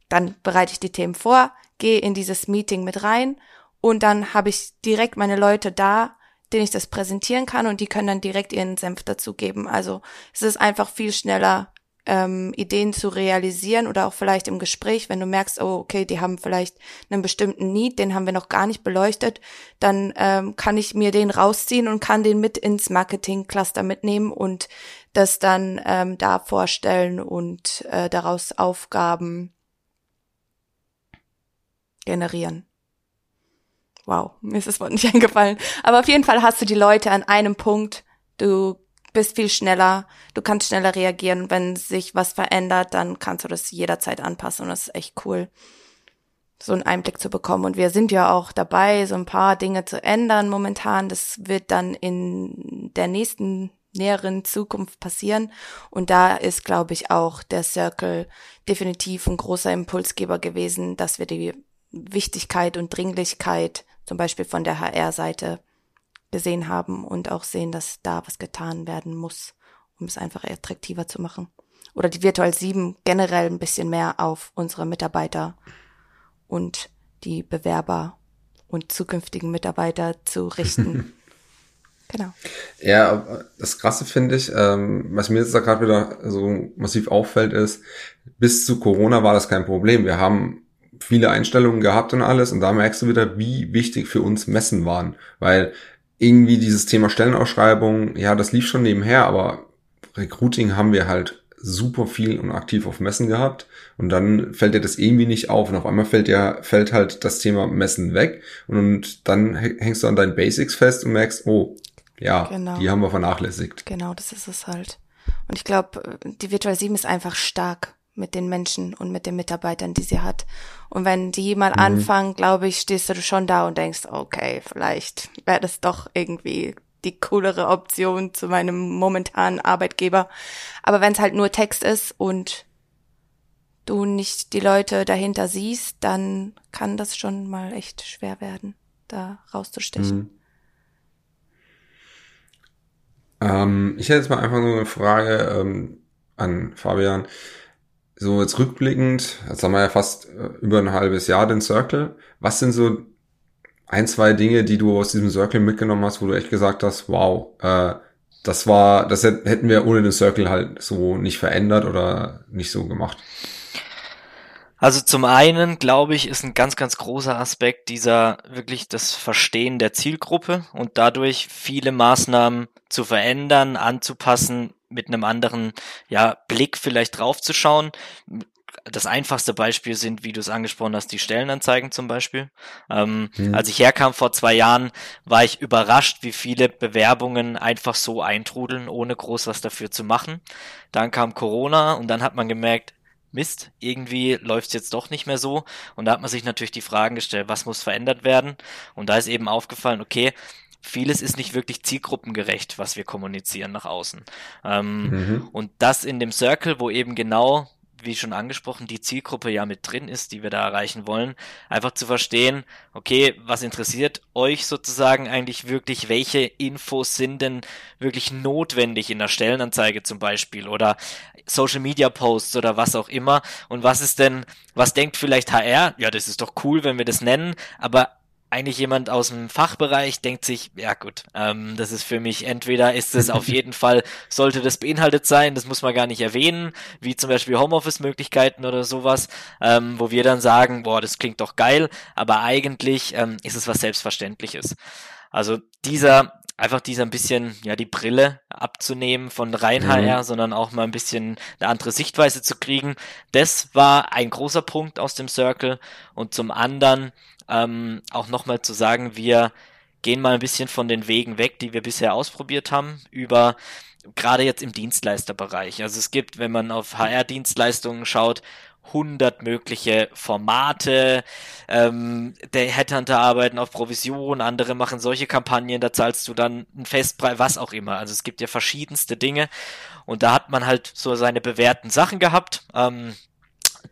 Dann bereite ich die Themen vor, gehe in dieses Meeting mit rein und dann habe ich direkt meine Leute da, denen ich das präsentieren kann und die können dann direkt ihren Senf dazugeben. Also es ist einfach viel schneller, ähm, Ideen zu realisieren oder auch vielleicht im Gespräch, wenn du merkst, oh, okay, die haben vielleicht einen bestimmten Need, den haben wir noch gar nicht beleuchtet, dann ähm, kann ich mir den rausziehen und kann den mit ins Marketing-Cluster mitnehmen und das dann ähm, da vorstellen und äh, daraus Aufgaben generieren. Wow, mir ist das Wort nicht eingefallen. Aber auf jeden Fall hast du die Leute an einem Punkt. Du bist viel schneller, du kannst schneller reagieren. Wenn sich was verändert, dann kannst du das jederzeit anpassen und das ist echt cool, so einen Einblick zu bekommen. Und wir sind ja auch dabei, so ein paar Dinge zu ändern momentan. Das wird dann in der nächsten näheren Zukunft passieren. Und da ist, glaube ich, auch der Circle definitiv ein großer Impulsgeber gewesen, dass wir die Wichtigkeit und Dringlichkeit zum Beispiel von der HR-Seite gesehen haben und auch sehen, dass da was getan werden muss, um es einfach attraktiver zu machen. Oder die Virtual 7 generell ein bisschen mehr auf unsere Mitarbeiter und die Bewerber und zukünftigen Mitarbeiter zu richten. genau. Ja, das Krasse finde ich, ähm, was mir jetzt da gerade wieder so massiv auffällt, ist, bis zu Corona war das kein Problem. Wir haben viele Einstellungen gehabt und alles. Und da merkst du wieder, wie wichtig für uns Messen waren. Weil irgendwie dieses Thema Stellenausschreibung, ja, das lief schon nebenher, aber Recruiting haben wir halt super viel und aktiv auf Messen gehabt und dann fällt dir das irgendwie nicht auf und auf einmal fällt ja fällt halt das Thema Messen weg und dann hängst du an deinen Basics fest und merkst, oh, ja, genau. die haben wir vernachlässigt. Genau, das ist es halt. Und ich glaube, die Virtual 7 ist einfach stark mit den Menschen und mit den Mitarbeitern, die sie hat. Und wenn die mal mhm. anfangen, glaube ich, stehst du schon da und denkst, okay, vielleicht wäre das doch irgendwie die coolere Option zu meinem momentanen Arbeitgeber. Aber wenn es halt nur Text ist und du nicht die Leute dahinter siehst, dann kann das schon mal echt schwer werden, da rauszustechen. Mhm. Ähm, ich hätte jetzt mal einfach nur eine Frage ähm, an Fabian so jetzt rückblickend, jetzt haben wir ja fast äh, über ein halbes Jahr den Circle. Was sind so ein, zwei Dinge, die du aus diesem Circle mitgenommen hast, wo du echt gesagt hast, wow, äh, das war, das hätten wir ohne den Circle halt so nicht verändert oder nicht so gemacht? Also zum einen, glaube ich, ist ein ganz, ganz großer Aspekt dieser wirklich das Verstehen der Zielgruppe und dadurch viele Maßnahmen zu verändern, anzupassen, mit einem anderen ja, Blick vielleicht draufzuschauen. Das einfachste Beispiel sind, wie du es angesprochen hast, die Stellenanzeigen zum Beispiel. Ähm, mhm. Als ich herkam vor zwei Jahren, war ich überrascht, wie viele Bewerbungen einfach so eintrudeln, ohne groß was dafür zu machen. Dann kam Corona und dann hat man gemerkt, Mist, irgendwie läuft es jetzt doch nicht mehr so. Und da hat man sich natürlich die Fragen gestellt, was muss verändert werden? Und da ist eben aufgefallen, okay, vieles ist nicht wirklich zielgruppengerecht, was wir kommunizieren nach außen. Ähm, mhm. Und das in dem Circle, wo eben genau, wie schon angesprochen, die Zielgruppe ja mit drin ist, die wir da erreichen wollen, einfach zu verstehen, okay, was interessiert euch sozusagen eigentlich wirklich, welche Infos sind denn wirklich notwendig in der Stellenanzeige zum Beispiel oder Social Media Posts oder was auch immer und was ist denn, was denkt vielleicht HR? Ja, das ist doch cool, wenn wir das nennen, aber eigentlich jemand aus dem Fachbereich denkt sich, ja gut, ähm, das ist für mich entweder ist es auf jeden Fall, sollte das beinhaltet sein, das muss man gar nicht erwähnen, wie zum Beispiel Homeoffice-Möglichkeiten oder sowas, ähm, wo wir dann sagen, boah, das klingt doch geil, aber eigentlich ähm, ist es was Selbstverständliches. Also dieser, einfach dieser ein bisschen, ja, die Brille abzunehmen von rein mhm. HR, sondern auch mal ein bisschen eine andere Sichtweise zu kriegen. Das war ein großer Punkt aus dem Circle. Und zum anderen ähm, auch nochmal zu sagen, wir gehen mal ein bisschen von den Wegen weg, die wir bisher ausprobiert haben, über gerade jetzt im Dienstleisterbereich. Also es gibt, wenn man auf HR-Dienstleistungen schaut, hundert mögliche Formate. Ähm, der Headhunter arbeiten auf Provision, andere machen solche Kampagnen, da zahlst du dann einen Festpreis, was auch immer. Also es gibt ja verschiedenste Dinge. Und da hat man halt so seine bewährten Sachen gehabt. Ähm,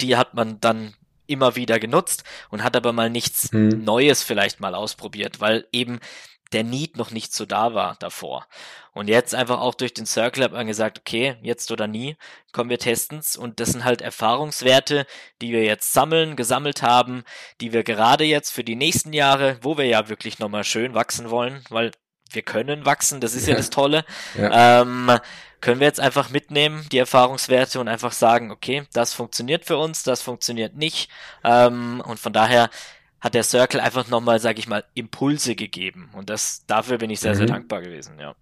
die hat man dann immer wieder genutzt und hat aber mal nichts hm. Neues vielleicht mal ausprobiert, weil eben der Need noch nicht so da war davor. Und jetzt einfach auch durch den Circle hat man gesagt, okay, jetzt oder nie, kommen wir testen's. Und das sind halt Erfahrungswerte, die wir jetzt sammeln, gesammelt haben, die wir gerade jetzt für die nächsten Jahre, wo wir ja wirklich nochmal schön wachsen wollen, weil wir können wachsen, das ist ja, ja das Tolle, ja. ähm, können wir jetzt einfach mitnehmen, die Erfahrungswerte und einfach sagen, okay, das funktioniert für uns, das funktioniert nicht. Ähm, und von daher hat der Circle einfach nochmal, sag ich mal, Impulse gegeben. Und das, dafür bin ich sehr, mhm. sehr dankbar gewesen, ja.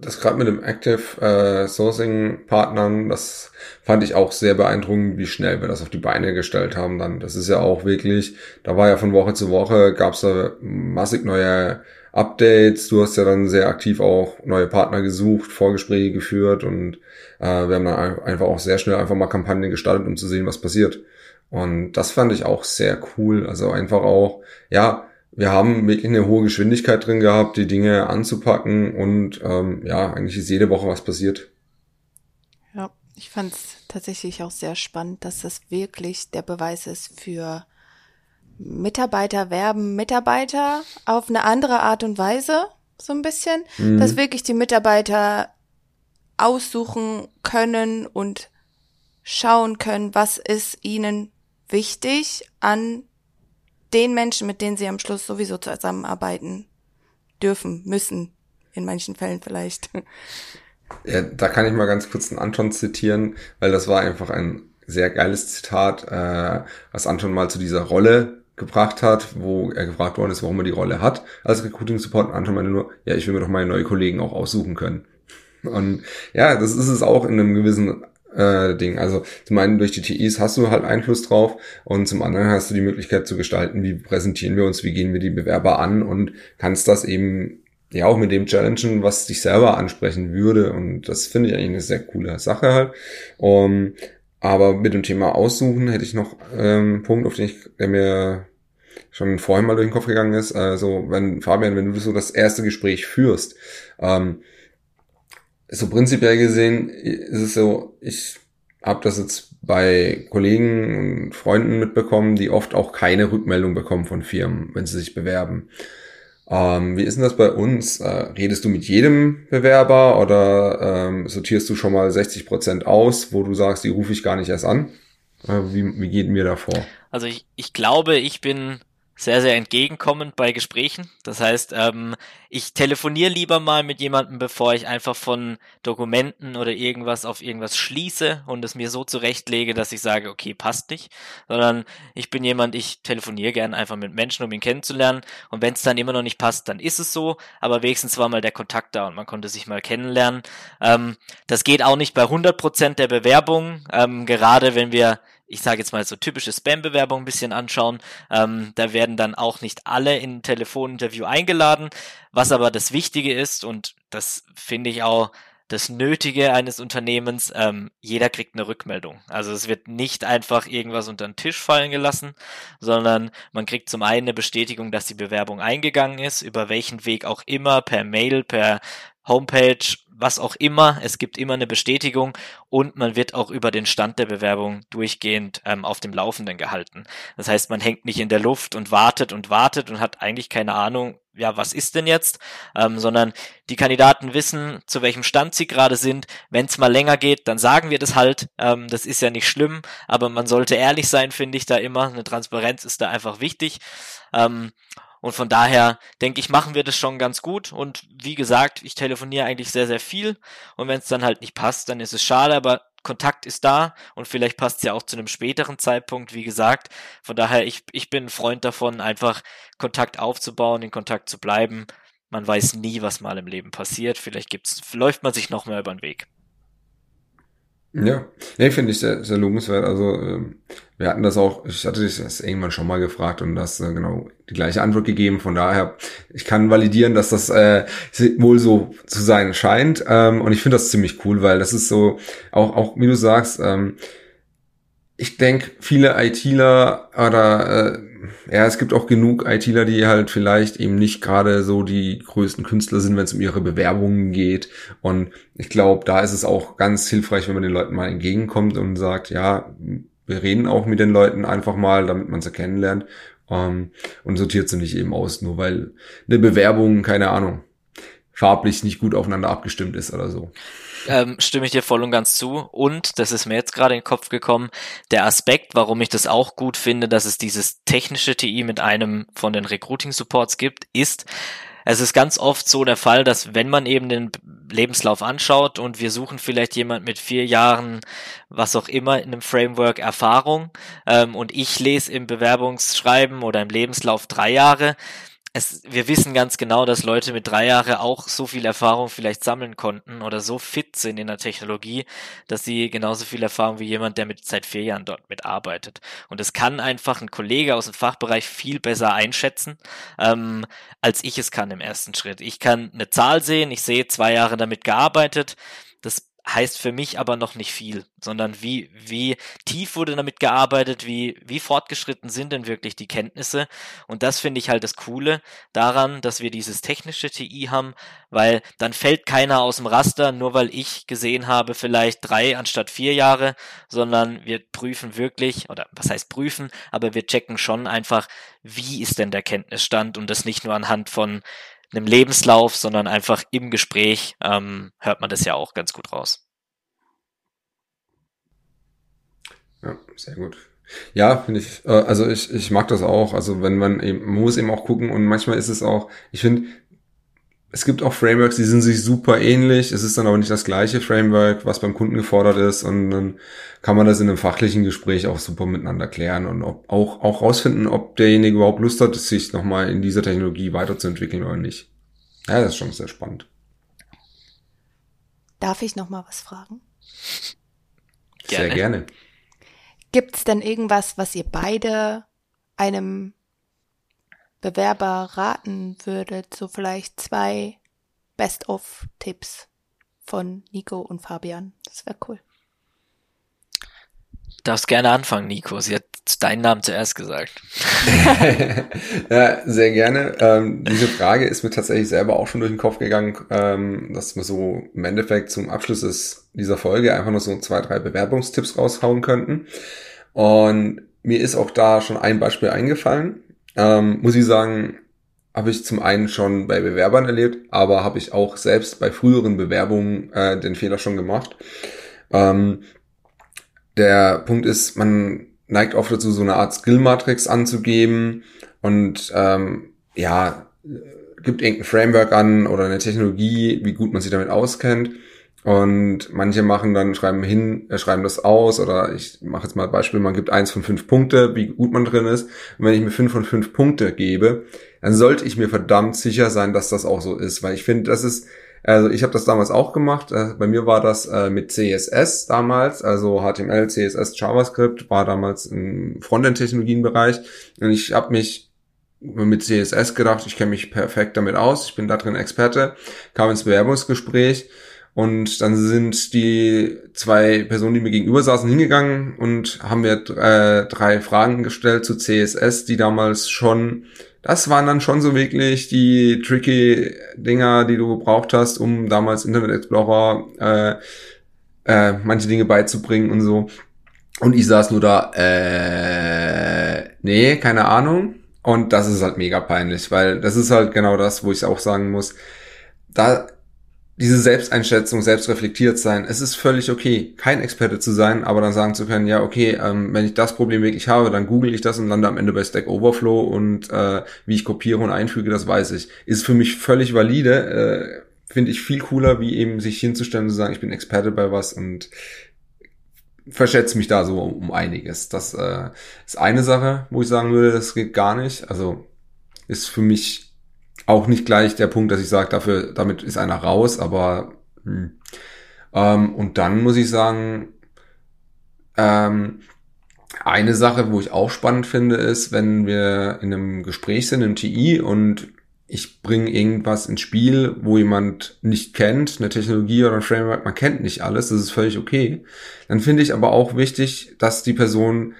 Das gerade mit dem Active äh, Sourcing Partnern, das fand ich auch sehr beeindruckend, wie schnell wir das auf die Beine gestellt haben dann. Das ist ja auch wirklich, da war ja von Woche zu Woche, gab es da massig neue Updates. Du hast ja dann sehr aktiv auch neue Partner gesucht, Vorgespräche geführt und äh, wir haben dann einfach auch sehr schnell einfach mal Kampagnen gestartet, um zu sehen, was passiert. Und das fand ich auch sehr cool. Also einfach auch, ja, wir haben wirklich eine hohe Geschwindigkeit drin gehabt, die Dinge anzupacken und ähm, ja, eigentlich ist jede Woche was passiert. Ja, ich fand es tatsächlich auch sehr spannend, dass das wirklich der Beweis ist für Mitarbeiter werben Mitarbeiter auf eine andere Art und Weise, so ein bisschen, mhm. dass wirklich die Mitarbeiter aussuchen können und schauen können, was ist ihnen wichtig an den Menschen, mit denen sie am Schluss sowieso zusammenarbeiten dürfen, müssen, in manchen Fällen vielleicht. Ja, da kann ich mal ganz kurz einen Anton zitieren, weil das war einfach ein sehr geiles Zitat, äh, was Anton mal zu dieser Rolle gebracht hat, wo er gefragt worden ist, warum er die Rolle hat als Recruiting Support. Und Anton meinte nur, ja, ich will mir doch meine neue Kollegen auch aussuchen können. Und ja, das ist es auch in einem gewissen äh, Ding. Also zum einen durch die TIs hast du halt Einfluss drauf und zum anderen hast du die Möglichkeit zu gestalten, wie präsentieren wir uns, wie gehen wir die Bewerber an und kannst das eben ja auch mit dem challengen, was dich selber ansprechen würde und das finde ich eigentlich eine sehr coole Sache halt. Um, aber mit dem Thema Aussuchen hätte ich noch ähm, einen Punkt, auf den ich, der mir schon vorhin mal durch den Kopf gegangen ist. Also wenn Fabian, wenn du so das erste Gespräch führst, ähm, so prinzipiell gesehen ist es so, ich habe das jetzt bei Kollegen und Freunden mitbekommen, die oft auch keine Rückmeldung bekommen von Firmen, wenn sie sich bewerben. Ähm, wie ist denn das bei uns? Äh, redest du mit jedem Bewerber oder ähm, sortierst du schon mal 60 Prozent aus, wo du sagst, die rufe ich gar nicht erst an? Äh, wie, wie geht mir da vor? Also ich, ich glaube, ich bin sehr, sehr entgegenkommend bei Gesprächen. Das heißt, ähm, ich telefoniere lieber mal mit jemandem, bevor ich einfach von Dokumenten oder irgendwas auf irgendwas schließe und es mir so zurechtlege, dass ich sage, okay, passt nicht. Sondern ich bin jemand, ich telefoniere gern einfach mit Menschen, um ihn kennenzulernen. Und wenn es dann immer noch nicht passt, dann ist es so. Aber wenigstens war mal der Kontakt da und man konnte sich mal kennenlernen. Ähm, das geht auch nicht bei 100 Prozent der Bewerbungen. Ähm, gerade wenn wir ich sage jetzt mal so typische Spam-Bewerbung ein bisschen anschauen. Ähm, da werden dann auch nicht alle in ein Telefoninterview eingeladen. Was aber das Wichtige ist, und das finde ich auch das Nötige eines Unternehmens, ähm, jeder kriegt eine Rückmeldung. Also es wird nicht einfach irgendwas unter den Tisch fallen gelassen, sondern man kriegt zum einen eine Bestätigung, dass die Bewerbung eingegangen ist, über welchen Weg auch immer, per Mail, per Homepage, was auch immer. Es gibt immer eine Bestätigung und man wird auch über den Stand der Bewerbung durchgehend ähm, auf dem Laufenden gehalten. Das heißt, man hängt nicht in der Luft und wartet und wartet und hat eigentlich keine Ahnung, ja, was ist denn jetzt, ähm, sondern die Kandidaten wissen, zu welchem Stand sie gerade sind. Wenn es mal länger geht, dann sagen wir das halt. Ähm, das ist ja nicht schlimm, aber man sollte ehrlich sein, finde ich da immer. Eine Transparenz ist da einfach wichtig. Ähm, und von daher denke ich, machen wir das schon ganz gut. Und wie gesagt, ich telefoniere eigentlich sehr, sehr viel. Und wenn es dann halt nicht passt, dann ist es schade, aber Kontakt ist da und vielleicht passt es ja auch zu einem späteren Zeitpunkt, wie gesagt. Von daher, ich, ich bin ein Freund davon, einfach Kontakt aufzubauen, in Kontakt zu bleiben. Man weiß nie, was mal im Leben passiert. Vielleicht gibt's, läuft man sich noch mehr über den Weg. Ja, nee, finde ich sehr, sehr lobenswert. Also ähm, wir hatten das auch, ich hatte dich das irgendwann schon mal gefragt und das äh, genau die gleiche Antwort gegeben. Von daher, ich kann validieren, dass das äh, wohl so zu sein scheint. Ähm, und ich finde das ziemlich cool, weil das ist so, auch, auch wie du sagst, ähm, ich denke, viele ITler oder äh, ja, es gibt auch genug ITler, die halt vielleicht eben nicht gerade so die größten Künstler sind, wenn es um ihre Bewerbungen geht. Und ich glaube, da ist es auch ganz hilfreich, wenn man den Leuten mal entgegenkommt und sagt, ja, wir reden auch mit den Leuten einfach mal, damit man sie kennenlernt. Ähm, und sortiert sie nicht eben aus, nur weil eine Bewerbung, keine Ahnung, farblich nicht gut aufeinander abgestimmt ist oder so ähm, stimme ich dir voll und ganz zu. Und, das ist mir jetzt gerade in den Kopf gekommen, der Aspekt, warum ich das auch gut finde, dass es dieses technische TI mit einem von den Recruiting-Supports gibt, ist, es ist ganz oft so der Fall, dass wenn man eben den Lebenslauf anschaut und wir suchen vielleicht jemand mit vier Jahren, was auch immer, in einem Framework Erfahrung ähm, und ich lese im Bewerbungsschreiben oder im Lebenslauf drei Jahre, es, wir wissen ganz genau, dass Leute mit drei Jahre auch so viel Erfahrung vielleicht sammeln konnten oder so fit sind in der Technologie, dass sie genauso viel Erfahrung wie jemand, der mit seit vier Jahren dort mitarbeitet. Und es kann einfach ein Kollege aus dem Fachbereich viel besser einschätzen, ähm, als ich es kann im ersten Schritt. Ich kann eine Zahl sehen, ich sehe zwei Jahre damit gearbeitet. Heißt für mich aber noch nicht viel, sondern wie, wie tief wurde damit gearbeitet, wie, wie fortgeschritten sind denn wirklich die Kenntnisse. Und das finde ich halt das Coole daran, dass wir dieses technische TI haben, weil dann fällt keiner aus dem Raster, nur weil ich gesehen habe, vielleicht drei anstatt vier Jahre, sondern wir prüfen wirklich, oder was heißt prüfen, aber wir checken schon einfach, wie ist denn der Kenntnisstand und das nicht nur anhand von einem Lebenslauf, sondern einfach im Gespräch ähm, hört man das ja auch ganz gut raus. Ja, sehr gut. Ja, finde ich, äh, also ich, ich mag das auch. Also wenn man eben, man muss eben auch gucken und manchmal ist es auch, ich finde, es gibt auch Frameworks, die sind sich super ähnlich. Es ist dann aber nicht das gleiche Framework, was beim Kunden gefordert ist. Und dann kann man das in einem fachlichen Gespräch auch super miteinander klären und ob, auch, auch rausfinden, ob derjenige überhaupt Lust hat, sich nochmal in dieser Technologie weiterzuentwickeln oder nicht. Ja, das ist schon sehr spannend. Darf ich nochmal was fragen? Gerne. Sehr gerne. Gibt es denn irgendwas, was ihr beide einem Bewerber raten würdet, so vielleicht zwei Best-of-Tipps von Nico und Fabian. Das wäre cool. Du darfst gerne anfangen, Nico. Sie hat deinen Namen zuerst gesagt. ja, sehr gerne. Ähm, diese Frage ist mir tatsächlich selber auch schon durch den Kopf gegangen, ähm, dass wir so im Endeffekt zum Abschluss des, dieser Folge einfach nur so zwei, drei Bewerbungstipps raushauen könnten. Und mir ist auch da schon ein Beispiel eingefallen ähm, muss ich sagen, habe ich zum einen schon bei Bewerbern erlebt, aber habe ich auch selbst bei früheren Bewerbungen äh, den Fehler schon gemacht. Ähm, der Punkt ist, man neigt oft dazu, so eine Art Skill-Matrix anzugeben und ähm, ja, gibt irgendein Framework an oder eine Technologie, wie gut man sich damit auskennt. Und manche machen dann, schreiben hin, äh, schreiben das aus oder ich mache jetzt mal ein Beispiel, man gibt eins von fünf Punkte, wie gut man drin ist. Und wenn ich mir fünf von fünf Punkte gebe, dann sollte ich mir verdammt sicher sein, dass das auch so ist. Weil ich finde, das ist, also ich habe das damals auch gemacht. Äh, bei mir war das äh, mit CSS damals, also HTML, CSS, JavaScript, war damals im Frontend-Technologienbereich. Und ich habe mich mit CSS gedacht, ich kenne mich perfekt damit aus, ich bin da drin Experte, kam ins Bewerbungsgespräch und dann sind die zwei Personen, die mir gegenüber saßen, hingegangen und haben mir äh, drei Fragen gestellt zu CSS, die damals schon, das waren dann schon so wirklich die tricky Dinger, die du gebraucht hast, um damals Internet Explorer äh, äh, manche Dinge beizubringen und so. Und ich saß nur da, äh, nee, keine Ahnung. Und das ist halt mega peinlich, weil das ist halt genau das, wo ich auch sagen muss, da diese Selbsteinschätzung, selbstreflektiert sein. Es ist völlig okay, kein Experte zu sein, aber dann sagen zu können, ja, okay, ähm, wenn ich das Problem wirklich habe, dann google ich das und lande am Ende bei Stack Overflow und äh, wie ich kopiere und einfüge, das weiß ich. Ist für mich völlig valide, äh, finde ich viel cooler, wie eben sich hinzustellen und zu sagen, ich bin Experte bei was und verschätze mich da so um einiges. Das äh, ist eine Sache, wo ich sagen würde, das geht gar nicht. Also ist für mich auch nicht gleich der Punkt, dass ich sage, dafür, damit ist einer raus, aber hm. ähm, und dann muss ich sagen, ähm, eine Sache, wo ich auch spannend finde, ist, wenn wir in einem Gespräch sind im TI und ich bringe irgendwas ins Spiel, wo jemand nicht kennt, eine Technologie oder ein Framework, man kennt nicht alles, das ist völlig okay. Dann finde ich aber auch wichtig, dass die Person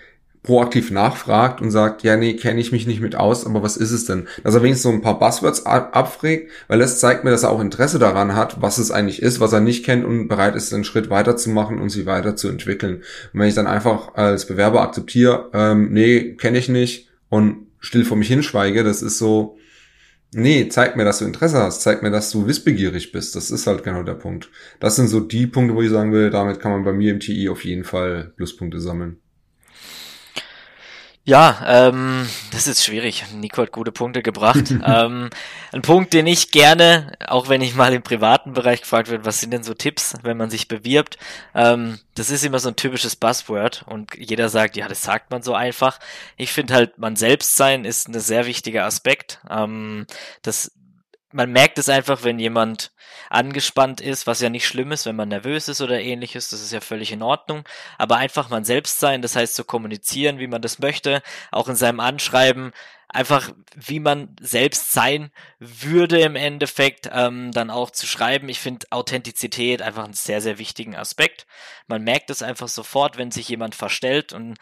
proaktiv nachfragt und sagt, ja, nee, kenne ich mich nicht mit aus, aber was ist es denn? Dass er wenigstens so ein paar Buzzwords abfragt, weil das zeigt mir, dass er auch Interesse daran hat, was es eigentlich ist, was er nicht kennt und bereit ist, einen Schritt weiterzumachen und sich weiterzuentwickeln. Und wenn ich dann einfach als Bewerber akzeptiere, ähm, nee, kenne ich nicht und still vor mich hinschweige, das ist so, Nee, zeig mir, dass du Interesse hast, zeig mir, dass du wissbegierig bist. Das ist halt genau der Punkt. Das sind so die Punkte, wo ich sagen will, damit kann man bei mir im TI auf jeden Fall Pluspunkte sammeln. Ja, ähm, das ist schwierig. Nico hat gute Punkte gebracht. ähm, ein Punkt, den ich gerne, auch wenn ich mal im privaten Bereich gefragt wird, was sind denn so Tipps, wenn man sich bewirbt? Ähm, das ist immer so ein typisches Buzzword und jeder sagt, ja, das sagt man so einfach. Ich finde halt, man selbst sein ist ein sehr wichtiger Aspekt. Ähm, das man merkt es einfach, wenn jemand angespannt ist, was ja nicht schlimm ist, wenn man nervös ist oder ähnliches, das ist ja völlig in Ordnung, aber einfach man selbst sein, das heißt zu kommunizieren, wie man das möchte, auch in seinem Anschreiben, einfach wie man selbst sein würde im Endeffekt, ähm, dann auch zu schreiben. Ich finde Authentizität einfach einen sehr, sehr wichtigen Aspekt. Man merkt es einfach sofort, wenn sich jemand verstellt und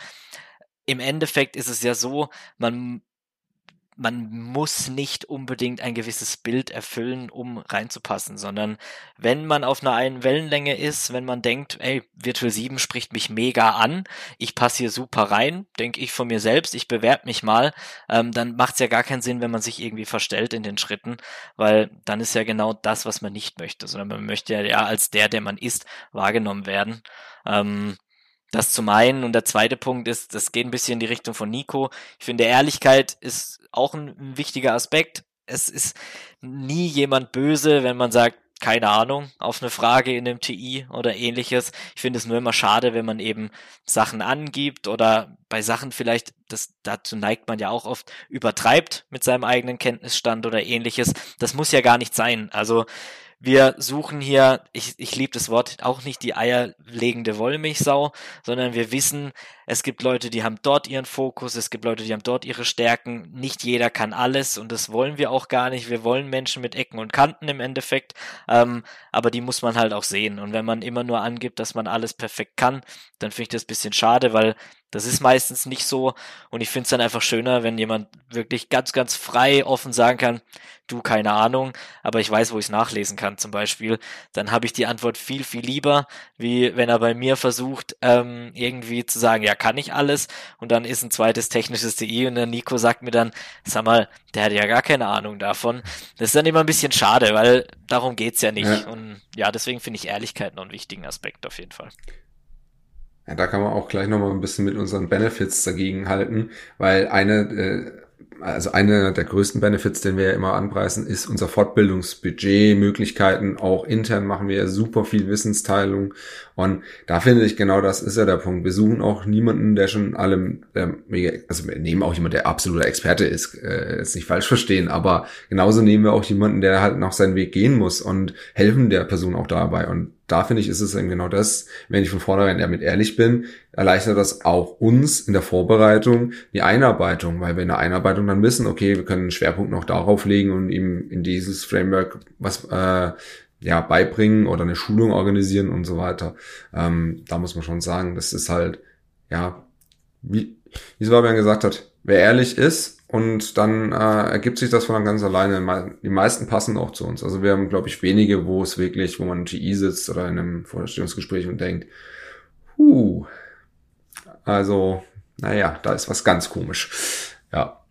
im Endeffekt ist es ja so, man man muss nicht unbedingt ein gewisses Bild erfüllen, um reinzupassen, sondern wenn man auf einer einen Wellenlänge ist, wenn man denkt, ey, Virtual 7 spricht mich mega an, ich passe hier super rein, denke ich von mir selbst, ich bewerbe mich mal, ähm, dann macht es ja gar keinen Sinn, wenn man sich irgendwie verstellt in den Schritten, weil dann ist ja genau das, was man nicht möchte, sondern man möchte ja als der, der man ist, wahrgenommen werden. Ähm, das zum einen. Und der zweite Punkt ist, das geht ein bisschen in die Richtung von Nico. Ich finde, Ehrlichkeit ist auch ein, wichtiger Aspekt. Es ist nie jemand böse, wenn man sagt, keine Ahnung, auf eine Frage in einem TI oder ähnliches. Ich finde es nur immer schade, wenn man eben Sachen angibt oder bei Sachen vielleicht, das, dazu neigt man ja auch oft, übertreibt mit seinem eigenen Kenntnisstand oder ähnliches. Das muss ja gar nicht sein. Also wir suchen hier, ich, ich liebe das Wort, auch nicht die eierlegende Wollmilchsau, sondern wir wissen, es gibt Leute, die haben dort ihren Fokus, es gibt Leute, die haben dort ihre Stärken. Nicht jeder kann alles und das wollen wir auch gar nicht. Wir wollen Menschen mit Ecken und Kanten im Endeffekt, ähm, aber die muss man halt auch sehen. Und wenn man immer nur angibt, dass man alles perfekt kann, dann finde ich das ein bisschen schade, weil das ist meistens nicht so und ich finde es dann einfach schöner, wenn jemand wirklich ganz, ganz frei, offen sagen kann, du, keine Ahnung, aber ich weiß, wo ich es nachlesen kann zum Beispiel. Dann habe ich die Antwort viel, viel lieber, wie wenn er bei mir versucht, ähm, irgendwie zu sagen, ja, kann ich alles und dann ist ein zweites technisches DI und der Nico sagt mir dann, sag mal, der hat ja gar keine Ahnung davon. Das ist dann immer ein bisschen schade, weil darum geht's ja nicht. Ja. Und ja, deswegen finde ich Ehrlichkeit noch einen wichtigen Aspekt auf jeden Fall. Ja, da kann man auch gleich nochmal ein bisschen mit unseren Benefits dagegen halten, weil eine, äh, also eine der größten Benefits, den wir ja immer anpreisen, ist unser Fortbildungsbudget, Möglichkeiten. Auch intern machen wir ja super viel Wissensteilung. Und da finde ich genau das ist ja der Punkt. Wir suchen auch niemanden, der schon allem, also wir nehmen auch jemanden, der absoluter Experte ist, äh, jetzt nicht falsch verstehen, aber genauso nehmen wir auch jemanden, der halt noch seinen Weg gehen muss und helfen der Person auch dabei. Und da finde ich, ist es eben genau das, wenn ich von vornherein damit ehrlich bin, erleichtert das auch uns in der Vorbereitung die Einarbeitung, weil wir in der Einarbeitung dann wissen, okay, wir können einen Schwerpunkt noch darauf legen und ihm in dieses Framework was äh, ja beibringen oder eine Schulung organisieren und so weiter. Ähm, da muss man schon sagen, das ist halt, ja, wie, wie Fabian gesagt hat, wer ehrlich ist und dann äh, ergibt sich das von ganz alleine. Die meisten passen auch zu uns. Also wir haben, glaube ich, wenige, wo es wirklich, wo man im GI sitzt oder in einem Vorstellungsgespräch und denkt, huh, also, naja, da ist was ganz komisch. Ja.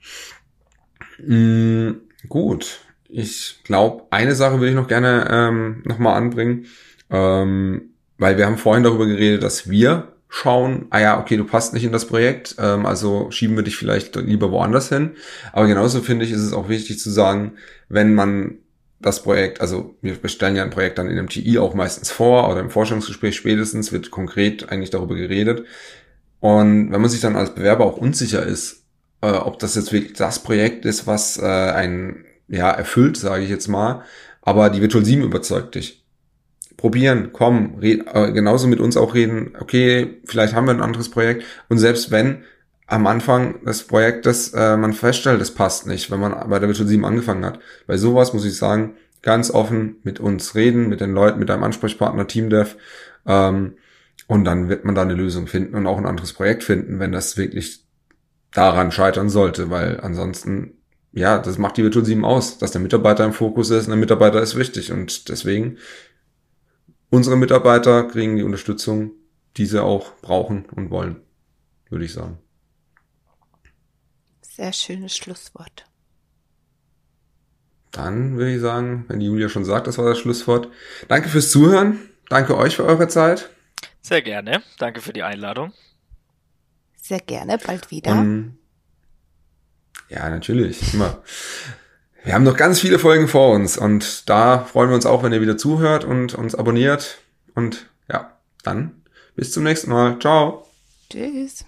Mm, gut. Ich glaube, eine Sache will ich noch gerne ähm, nochmal anbringen, ähm, weil wir haben vorhin darüber geredet, dass wir schauen, ah ja, okay, du passt nicht in das Projekt, ähm, also schieben wir dich vielleicht lieber woanders hin. Aber genauso finde ich, ist es auch wichtig zu sagen, wenn man das Projekt, also wir stellen ja ein Projekt dann in einem TI auch meistens vor oder im Forschungsgespräch spätestens wird konkret eigentlich darüber geredet. Und wenn man sich dann als Bewerber auch unsicher ist, äh, ob das jetzt wirklich das Projekt ist, was äh, einen ja erfüllt, sage ich jetzt mal, aber die Virtual 7 überzeugt dich probieren, kommen, red, äh, genauso mit uns auch reden, okay, vielleicht haben wir ein anderes Projekt und selbst wenn am Anfang des Projektes äh, man feststellt, es passt nicht, wenn man bei der Virtual 7 angefangen hat. Bei sowas muss ich sagen, ganz offen mit uns reden, mit den Leuten, mit deinem Ansprechpartner, Teamdev, ähm, und dann wird man da eine Lösung finden und auch ein anderes Projekt finden, wenn das wirklich daran scheitern sollte, weil ansonsten, ja, das macht die Virtual 7 aus, dass der Mitarbeiter im Fokus ist und der Mitarbeiter ist wichtig und deswegen unsere Mitarbeiter kriegen die Unterstützung, die sie auch brauchen und wollen, würde ich sagen. Sehr schönes Schlusswort. Dann würde ich sagen, wenn die Julia schon sagt, das war das Schlusswort. Danke fürs Zuhören. Danke euch für eure Zeit. Sehr gerne. Danke für die Einladung. Sehr gerne, bald wieder. Und, ja, natürlich, immer. Wir haben noch ganz viele Folgen vor uns und da freuen wir uns auch, wenn ihr wieder zuhört und uns abonniert. Und ja, dann bis zum nächsten Mal. Ciao. Tschüss.